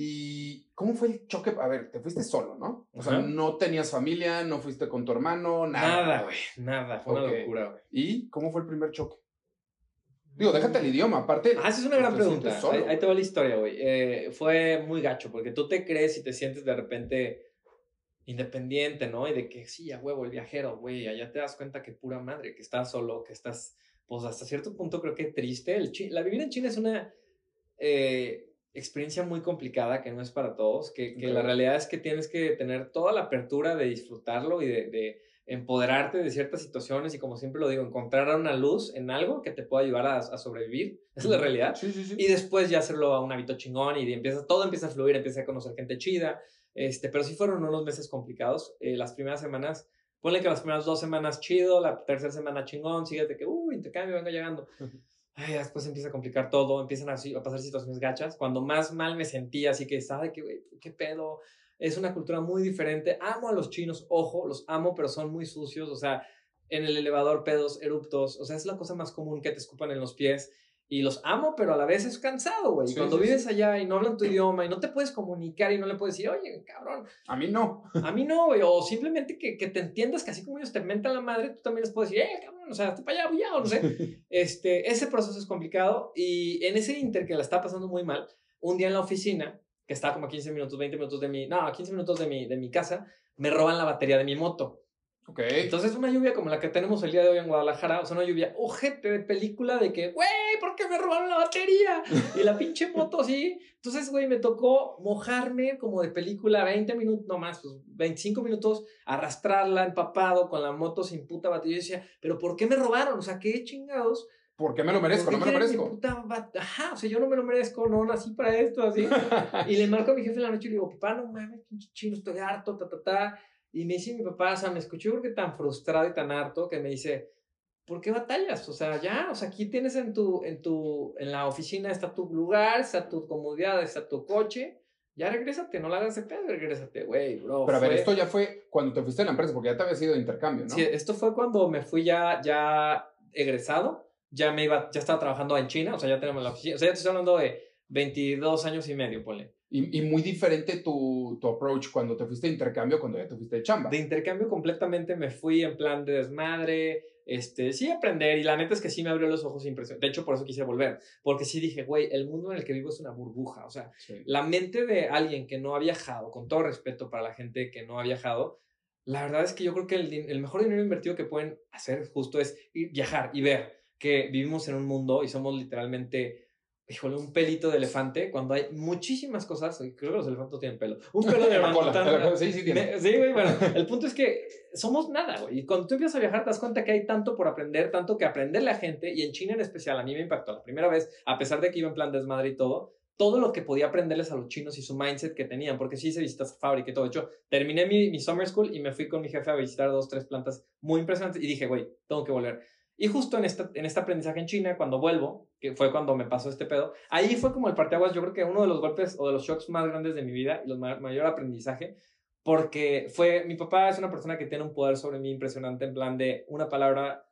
¿Y cómo fue el choque? A ver, te fuiste solo, ¿no? O sea, Ajá. no tenías familia, no fuiste con tu hermano, nada. Nada, güey, nada. Fue una locura, güey. ¿Y cómo fue el primer choque? Digo, déjate el idioma, aparte. Ah, esa es una gran pregunta. solo, ahí, ahí te va la historia, güey. Eh, fue muy gacho porque tú te crees y te sientes de repente independiente, ¿no? Y de que sí, a huevo, el viajero, güey. Allá te das cuenta que pura madre, que estás solo, que estás, pues hasta cierto punto creo que triste. El la vivir en China es una eh, experiencia muy complicada que no es para todos, que, que la Ok. realidad es que tienes que tener toda la apertura de disfrutarlo y de, de empoderarte de ciertas situaciones y como siempre lo digo, encontrar una luz en algo que te pueda ayudar a, a sobrevivir. Es la realidad. Sí, sí, sí. Y después ya hacerlo a un hábito chingón y empieza, todo empieza a fluir, empieza a conocer gente chida. Este, pero sí fueron unos meses complicados. Eh, las primeras semanas, ponle que las primeras dos semanas chido, la tercera semana chingón, síguete que, uy, intercambio, vengo llegando. Ay, después empieza a complicar todo, empiezan así a pasar situaciones gachas. Cuando más mal me sentía, así que estaba de que, güey, qué pedo. Es una cultura muy diferente. Amo a los chinos, ojo, los amo, pero son muy sucios. O sea, en el elevador, pedos, eruptos. O sea, es la cosa más común que te escupan en los pies. Y los amo, pero a la vez es cansado, güey. Sí, Cuando sí, vives allá y no hablan tu idioma y no te puedes comunicar y no le puedes decir, oye, cabrón, A mí no. a mí no, güey. O simplemente que, que te entiendas que así como ellos te mentan la madre, tú también les puedes decir, eh, cabrón, o sea, te para allá, bullado, no sé. Este, ese proceso es complicado y en ese inter que la está pasando muy mal, un día en la oficina, que está como a 15 minutos, 20 minutos de mi, no, a 15 minutos de mi, de mi casa, me roban la batería de mi moto. Ok. Entonces una lluvia como la que tenemos el día de hoy en Guadalajara, o sea, una lluvia ojete de película de que, güey, ¿por qué me robaron la batería? Y la pinche moto así. Entonces, güey, me tocó mojarme como de película 20 minutos, no más, pues 25 minutos, arrastrarla empapado con la moto sin puta batería. Y yo decía, ¿pero por qué me robaron? O sea, ¿qué chingados? ¿Por qué me lo merezco? ¿Por No me lo merezco. puta Ajá, o sea, yo no me lo merezco, no nací para esto, así. Y le marco a mi jefe en la noche y le digo, papá, no mames, pinche chino, estoy harto, ta, ta, ta. Y me dice mi papá, o sea, me escuchó creo que tan frustrado y tan harto que me dice, ¿por qué batallas? O sea, ya, o sea, aquí tienes en tu, en tu, en la oficina está tu lugar, está tu comodidad, está tu coche. Ya regrésate, no la hagas de pedo, regrésate, güey, bro. Pero a ver, esto ya fue cuando te fuiste a la empresa, porque ya te había sido de intercambio, ¿no? Sí, esto fue cuando me fui ya, ya egresado, ya me iba, ya estaba trabajando en China, o sea, ya tenemos la oficina, o sea, ya te estoy hablando de 22 años y medio, ponle. Y, y muy diferente tu, tu approach cuando te fuiste de intercambio, cuando ya te fuiste de chamba. De intercambio completamente me fui en plan de desmadre, este, sí aprender y la neta es que sí me abrió los ojos impresionante. De hecho, por eso quise volver, porque sí dije, güey, el mundo en el que vivo es una burbuja, o sea, la mente de alguien que no ha viajado, con todo respeto para la gente que no ha viajado, la verdad es que yo creo que el, el mejor dinero invertido que pueden hacer justo es ir, viajar y ver que vivimos en un mundo y somos literalmente híjole, un pelito de elefante cuando hay muchísimas cosas. Creo que los elefantes tienen pelo. Un pelo de elefante. Sí, sí, tiene. Sí, güey, bueno. El punto es que somos nada, güey. Y cuando tú empiezas a viajar, te das cuenta que hay tanto por aprender, tanto que aprender la gente. Y en China en especial, a mí me impactó la primera vez, a pesar de que iba en plan desmadre y todo. Todo lo que podía aprenderles a los chinos y su mindset que tenían, porque sí hice visitas a fábrica y todo. De hecho, terminé mi, mi summer school y me fui con mi jefe a visitar dos, tres plantas muy impresionantes. Y dije, güey, tengo que volver. Y justo en, esta, en este aprendizaje en China, cuando vuelvo, que fue cuando me pasó este pedo, ahí fue como el parteaguas, yo creo que uno de los golpes o de los shocks más grandes de mi vida y el mayor aprendizaje, porque fue, mi papá es una persona que tiene un poder sobre mí impresionante, en plan de una palabra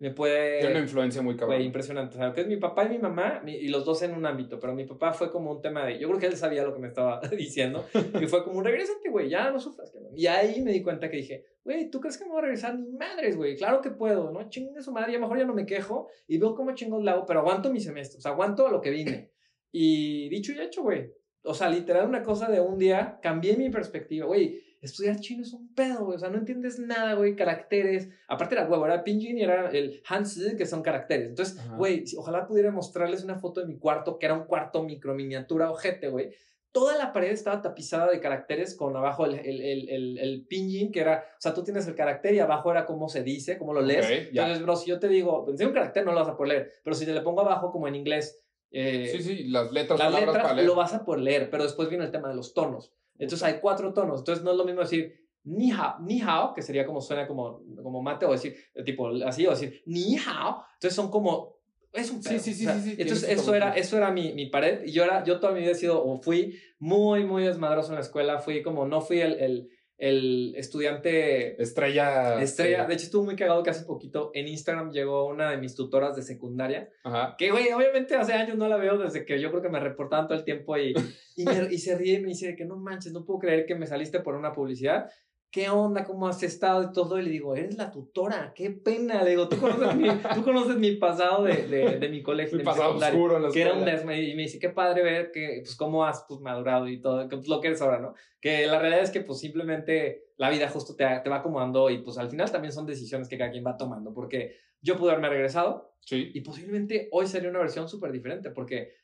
me puede... Tiene una influencia muy cabrón. impresionante. O sea, que es mi papá y mi mamá, y los dos en un ámbito, pero mi papá fue como un tema de... Yo creo que él sabía lo que me estaba diciendo, y fue como, regrésate, güey, ya no sufras. Y ahí me di cuenta que dije, güey, ¿tú crees que me voy a regresar? Ni madres, güey, claro que puedo, ¿no? Chingue su madre, ya mejor ya no me quejo, y veo cómo chingos la hago, pero aguanto mi semestre, o sea, aguanto lo que vine. Y dicho y hecho, güey. O sea, literal, una cosa de un día, cambié mi perspectiva, güey estudiar chino es un pedo, güey. O sea, no entiendes nada, güey. Caracteres. Aparte era huevo, era pinyin y era el Hanzi, que son caracteres. Entonces, güey, ojalá pudiera mostrarles una foto de mi cuarto, que era un cuarto micro miniatura ojete, güey. Toda la pared estaba tapizada de caracteres con abajo el, el, el, el, pinyin, que era, o sea, tú tienes el carácter y abajo era cómo se dice, cómo lo lees. Entonces, bro, si yo te digo, pensé un carácter no lo vas a poder leer, pero si te le pongo abajo como en inglés, eh, sí, sí, las letras, las letras lo vas a poder leer, pero después viene el tema de los tonos. Entonces hay cuatro tonos. Entonces no es lo mismo decir ni hao, ni hao que sería como suena como, como mate, o decir tipo así, o decir ni hao. Entonces son como. Es un Sí, sí, sí, sí, Entonces eso era, eso era mi, mi, pared. Y yo, era, yo toda mi vida he sido, o fui muy, muy desmadroso en la escuela. Fui como, no fui el, el el estudiante estrella. Estrella. De hecho, estuvo muy cagado que hace poquito en Instagram llegó una de mis tutoras de secundaria. Que, güey, obviamente hace años no la veo desde que yo creo que me reportaban todo el tiempo y, y, y se ríe y me dice que no manches, no puedo creer que me saliste por una publicidad. ¿Qué onda? ¿Cómo has estado? Y todo. Y le digo, eres la tutora, qué pena. Le digo, tú conoces mi, tú conoces mi pasado de, de, de mi colegio. Mi pasado oscuro en la Que era un desme. Y me dice, qué padre ver que, pues, cómo has pues, madurado y todo, que, pues, lo que eres ahora, ¿no? Que la realidad es que, pues, simplemente la vida justo te, te va acomodando y, pues, al final también son decisiones que cada quien va tomando. Porque yo pude haberme regresado. Sí. Y posiblemente hoy sería una versión súper diferente. Porque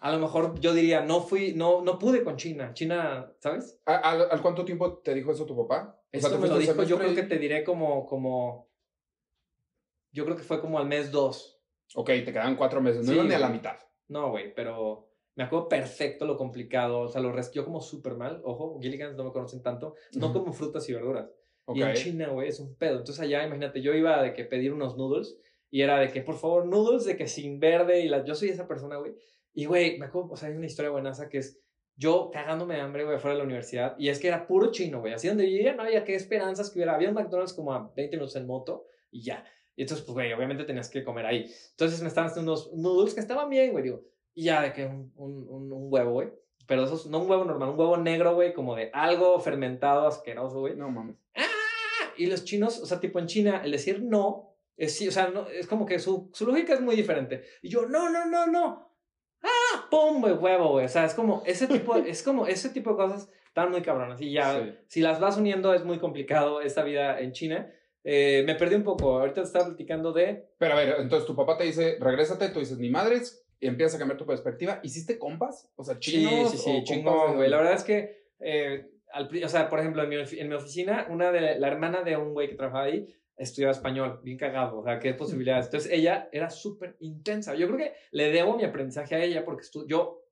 a lo mejor yo diría, no fui, no, no pude con China. China, ¿sabes? ¿Al, cuánto tiempo te dijo eso tu papá? Eso me lo dijo, yo creo que te diré como, como, yo creo que fue como al mes dos. Ok, te quedan cuatro meses, no ni a la mitad. No, güey, pero me acuerdo perfecto lo complicado, o sea, lo yo como súper mal, ojo, Gilligans no me conocen tanto, no como frutas y verduras. Y en China, güey, es un pedo. Entonces allá, imagínate, yo iba de que pedir unos noodles y era de que, por favor, noodles de que sin verde y la... Yo soy esa persona, güey. Y, güey, me acuerdo, o sea, hay una historia buenaza que es yo cagándome de hambre, güey, fuera de la universidad. Y es que era puro chino, güey. Así donde vivía no había qué esperanzas que hubiera. Había un McDonald's como a 20 minutos en moto y ya. Y entonces, pues, güey, obviamente tenías que comer ahí. Entonces me estaban haciendo unos noodles que estaban bien, güey, digo. Y ya de que un, un, un, huevo, güey. Pero eso es no un huevo normal, un huevo negro, güey, como de algo fermentado asqueroso, güey. No mames. ¡Ah! Y los chinos, o sea, tipo en China, el decir no, es, sí, o sea, no, es como que su, su lógica es muy diferente. Y yo, no, no, no, no. ¡Ah! ¡Pum! Güey, huevo, güey. O sea, es como ese tipo, es como ese tipo de cosas están muy cabronas. Y ya, si las vas uniendo, es muy complicado esta vida en China. Eh, me perdí un poco. Ahorita te estaba platicando de. Pero a ver, entonces tu papá te dice, regrésate, tú dices, ni madres, y empiezas a cambiar tu perspectiva. ¿Hiciste compas? O sea, chinos. Sí, sí, sí, chingón, güey. La verdad es que, eh, al, o sea, por ejemplo, en mi, en mi oficina, una de la hermana de un güey que trabajaba ahí estudiaba español, bien cagado, o sea, qué posibilidades. Entonces ella era súper intensa. Yo creo que le debo mi aprendizaje a ella porque yo,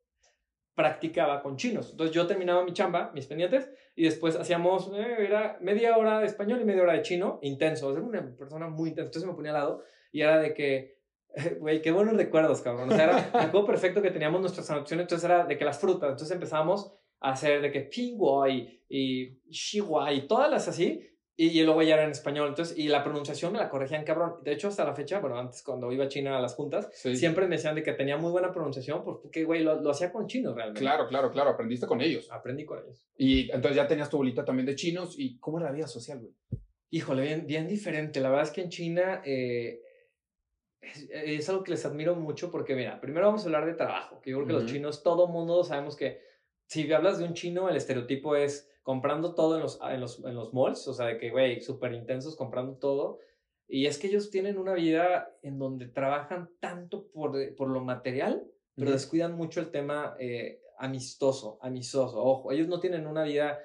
practicaba con chinos. Entonces yo terminaba mi chamba, mis pendientes, y después hacíamos, eh, era media hora de español y media hora de chino, intenso. Era una persona muy intensa. Entonces me ponía al lado y era de que, güey, qué buenos recuerdos, cabrón. O sea, era algo perfecto que teníamos nuestras anotaciones. Entonces era de que las frutas. Entonces empezamos a hacer de que pingua y, y shiwa y todas las así. Y, luego ya era en español. Entonces, y la pronunciación me la corregían cabrón. De hecho, hasta la fecha, bueno, antes cuando iba a China a las juntas, siempre me decían de que tenía muy buena pronunciación, pues, porque, güey, lo, lo, hacía con chinos realmente. Claro, claro, claro. Aprendiste con ellos. Aprendí con ellos. Y entonces ya tenías tu bolita también de chinos. ¿Y cómo era la vida social, güey? Híjole, bien, bien diferente. La verdad es que en China eh, es, algo que les admiro mucho porque, mira, primero vamos a hablar de trabajo, que yo creo que los chinos, todo mundo sabemos que si hablas de un chino, el estereotipo es comprando todo en los, en los, en los malls, o sea, de que, güey, súper intensos comprando todo. Y es que ellos tienen una vida en donde trabajan tanto por, eh, por lo material, pero descuidan mucho el tema eh, amistoso, amistoso. Ojo, ellos no tienen una vida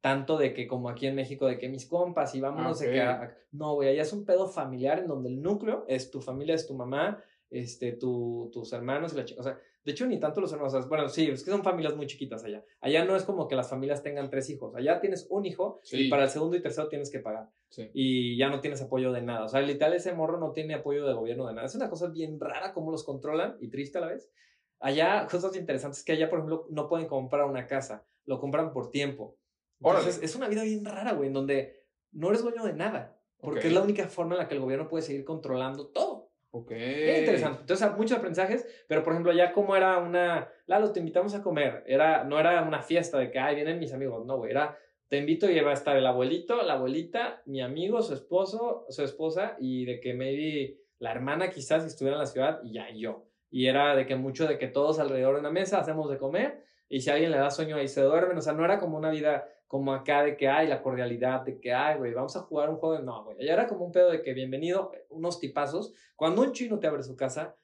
tanto de que como aquí en México, de que mis compas y vámonos de que... no, güey, allá es un pedo familiar en donde el núcleo es tu familia, es tu mamá, este, tu, tus hermanos y la chica. O sea, de hecho, ni tanto los hermanos. bueno, sí, es que son familias muy chiquitas allá. Allá no es como que las familias tengan tres hijos. Allá tienes un hijo y para el segundo y tercero tienes que pagar. Y ya no tienes apoyo de nada. O sea, literal, ese morro no tiene apoyo de gobierno de nada. Es una cosa bien rara cómo los controlan y triste a la vez. Allá, cosas interesantes que allá, por ejemplo, no pueden comprar una casa. Lo compran por tiempo. Entonces, es una vida bien rara, güey, en donde no eres dueño de nada. Porque es la única forma en la que el gobierno puede seguir controlando todo. Ok. interesante. Entonces, muchos aprendizajes, pero por ejemplo, ya como era una, Lalo, te invitamos a comer, era, no era una fiesta de que, ay, vienen mis amigos, no, güey, era, te invito y va a estar el abuelito, la abuelita, mi amigo, su esposo, su esposa, y de que maybe la hermana quizás estuviera en la ciudad, y ya yo. Y era de que mucho de que todos alrededor de una mesa hacemos de comer, y si alguien le da sueño ahí se duermen, o sea, no era como una vida como acá de que hay la cordialidad, de que, ay, güey, vamos a jugar un juego de... No, güey, ya era como un pedo de que bienvenido, unos tipazos. Cuando un chino te abre su casa,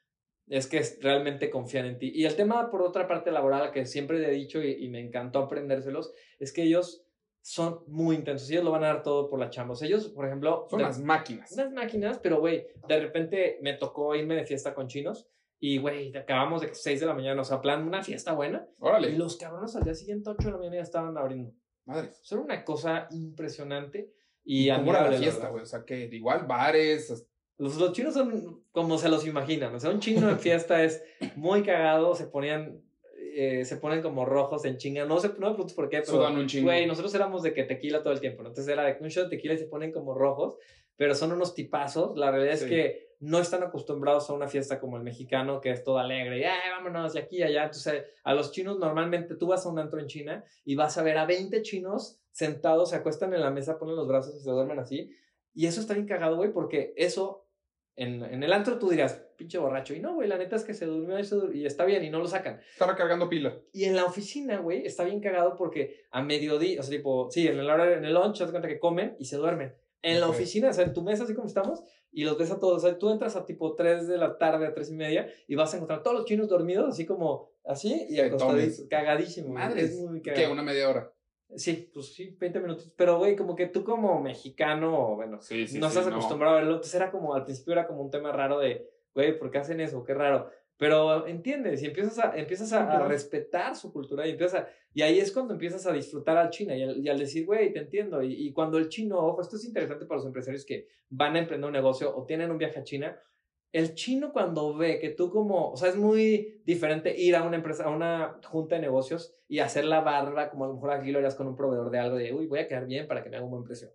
es que realmente confían en ti. Y el tema, por otra parte, laboral, que siempre he dicho y, me encantó aprendérselos, es que ellos son muy intensos. Ellos lo van a dar todo por la chamba. O sea, ellos, por ejemplo... Son las máquinas. Unas máquinas, pero, güey, de repente me tocó irme de fiesta con chinos y, güey, acabamos de 6 de la mañana, o sea, plan una fiesta buena. Órale. Y los cabrones al día siguiente, 8 de la mañana, ya estaban abriendo. Madre. Eso era una cosa impresionante. Y, ¿Cómo era la fiesta, güey? O sea, que igual bares. Los, los chinos son como se los imaginan. O sea, un chino en fiesta es muy cagado. Se ponían. Eh, se ponen como rojos en chinga. No sé, no por qué, pero. un chingo. Güey, nosotros éramos de que tequila todo el tiempo. Entonces era de un shot de tequila y se ponen como rojos. Pero son unos tipazos. La realidad es que no están acostumbrados a una fiesta como el mexicano, que es todo alegre, y vámonos de aquí a allá. Entonces, a los chinos normalmente tú vas a un antro en China y vas a ver a 20 chinos sentados, se acuestan en la mesa, ponen los brazos y se duermen así. Y eso está bien cagado, güey, porque eso, en, en, el antro tú dirás, pinche borracho. Y no, güey, la neta es que se durmió y, y está bien y no lo sacan. Está recargando pila. Y en la oficina, güey, está bien cagado porque a mediodía, o sea, tipo, sí, en el, en el lunch, te cuenta que comen y se duermen. En la oficina, o sea, en tu mesa, así como estamos, y los ves a todos. O sea, tú entras a tipo 3 de la tarde, a 3 y media, y vas a encontrar todos los chinos dormidos, así como así, y acostadísimos, cagadísimo. Madre, es muy cagado. ¿Qué? ¿Una media hora? Sí, pues sí, 20 minutos. Pero, güey, como que tú como mexicano, bueno, no estás acostumbrado a verlo. Entonces era como, al principio era como un tema raro de, güey, ¿por qué hacen eso? Qué raro. Pero entiendes y empiezas a, empiezas a, respetar su cultura y empiezas y ahí es cuando empiezas a disfrutar al China y al, decir, güey, te entiendo. Y, y, cuando el chino, ojo, esto es interesante para los empresarios que van a emprender un negocio o tienen un viaje a China, el chino cuando ve que tú como, o sea, es muy diferente ir a una empresa, a una junta de negocios y hacer la barba, como a lo mejor aquí lo harías con un proveedor de algo de, uy, voy a quedar bien para que me haga un buen precio.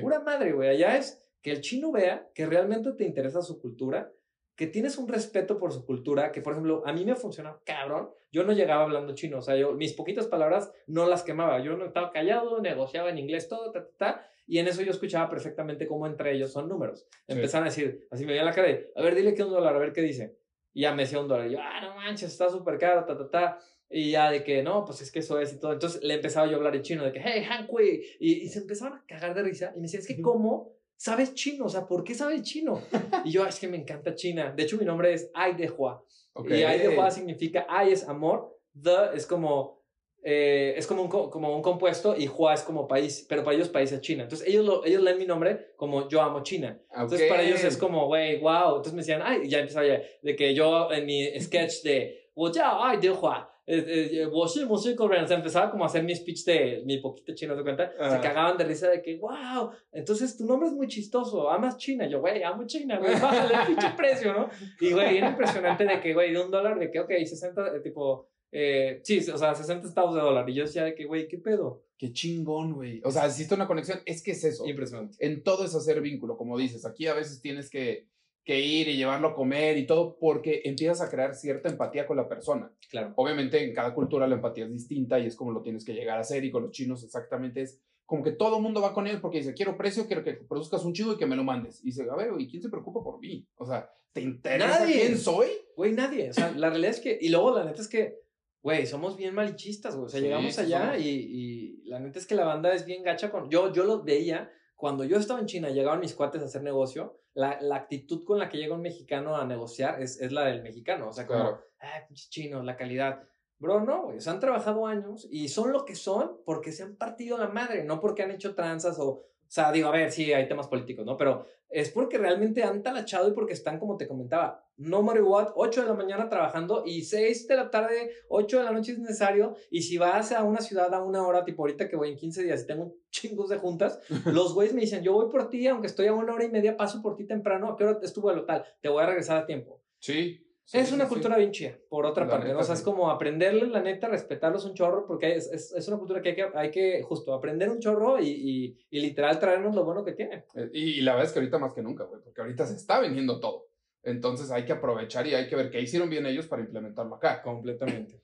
Pura madre, güey, allá es que el chino vea que realmente te interesa su cultura que tienes un respeto por su cultura, que por ejemplo, a mí me funciona cabrón. Yo no llegaba hablando chino, o sea, yo mis poquitas palabras no las quemaba. Yo no estaba callado, negociaba en inglés todo, ta, ta, ta, y en eso yo escuchaba perfectamente cómo entre ellos son números. Empezaron a decir, así me veía la cara de, a ver, dile que un dólar, a ver qué dice. Y ya me decía un dólar. Y yo, ah, no manches, está súper caro, ta, ta, ta. Y ya de que, no, pues es que eso es y todo. Entonces le empezaba yo a hablar en chino, de que, hey, Han Kui. Y, y se empezaban a cagar de risa. Y me decía, es que, ¿cómo? Sabes chino, o sea, ¿por qué sabes chino? Y yo, es que me encanta China. De hecho, mi nombre es Ai de Hua. Y Ai de Hua significa Ai es amor, The es como, eh, es como un, como un compuesto y Hua es como país, pero para ellos país es China. Entonces ellos, lo, ellos leen mi nombre como yo amo China. Entonces para ellos es como, güey, wow. Entonces me decían, ay, ya empezaba ya, de que yo en mi sketch de, Ai de Hua eh, eh. O sea, empezaba como a hacer mi speech de mi poquito chino, ¿te cuenta? Se Ajá. cagaban de risa de que, wow, entonces tu nombre es muy chistoso, amas China. Yo, güey, amo China, güey, bájale el pinche precio, ¿no? Y, güey, bien impresionante de que, güey, de un dólar, de que, ok, 60, eh, tipo, eh, sí, o sea, 60 centavos de dólar. Y yo decía de que, güey, ¿qué pedo? Qué chingón, güey. O sea, existe una conexión. Es que es eso. Impresionante. En todo es hacer vínculo, como dices. Aquí a veces tienes que, que ir y llevarlo a comer y todo porque empiezas a crear cierta empatía con la persona. Claro. Obviamente en cada cultura la empatía es distinta y es como lo tienes que llegar a hacer y con los chinos exactamente es como que todo el mundo va con ellos porque dice, quiero precio, quiero que produzcas un chivo y que me lo mandes. Y dice, a ver, ¿y quién se preocupa por mí? O sea, ¿te interesa Nadie. quién soy? Güey, nadie. O sea, la realidad es que. Y luego, la neta es que, güey, somos bien malichistas, güey. O sea, Sí, llegamos allá y, y la neta es que la banda es bien gacha con. Yo, yo lo veía. Cuando yo estaba en China, llegaban mis cuates a hacer negocio. La, la actitud con la que llega un mexicano a negociar es, es la del mexicano. O sea, como, Claro. pinches chinos, la calidad. Bro, no, güey. O sea, han trabajado años y son lo que son porque se han partido la madre, no porque han hecho tranzas o. O sea, digo, a ver, sí, hay temas políticos, ¿no? Pero es porque realmente han talachado y porque están, como te comentaba, no matter what, 8 de la mañana trabajando y 6 de la tarde, 8 de la noche es necesario. Y si vas a una ciudad a una hora, tipo ahorita que voy en 15 días y tengo chingos de juntas, los güeyes me dicen, yo voy por ti, aunque estoy a una hora y media, paso por ti temprano, ¿a qué hora es tu vuelo tal? Te voy a regresar a tiempo. Sí. sí, Es sí, una sí. cultura bien chida, por otra La parte, neta, O sea, es como aprenderle, la neta, respetarlos un chorro, porque es, es, es una cultura que hay, que hay que, justo, aprender un chorro y, y, y literal traernos lo bueno que tienen. Eh, Y, y la verdad es que ahorita más que nunca, güey, porque ahorita se está vendiendo todo. Entonces hay que aprovechar y hay que ver qué hicieron bien ellos para implementarlo acá. Completamente.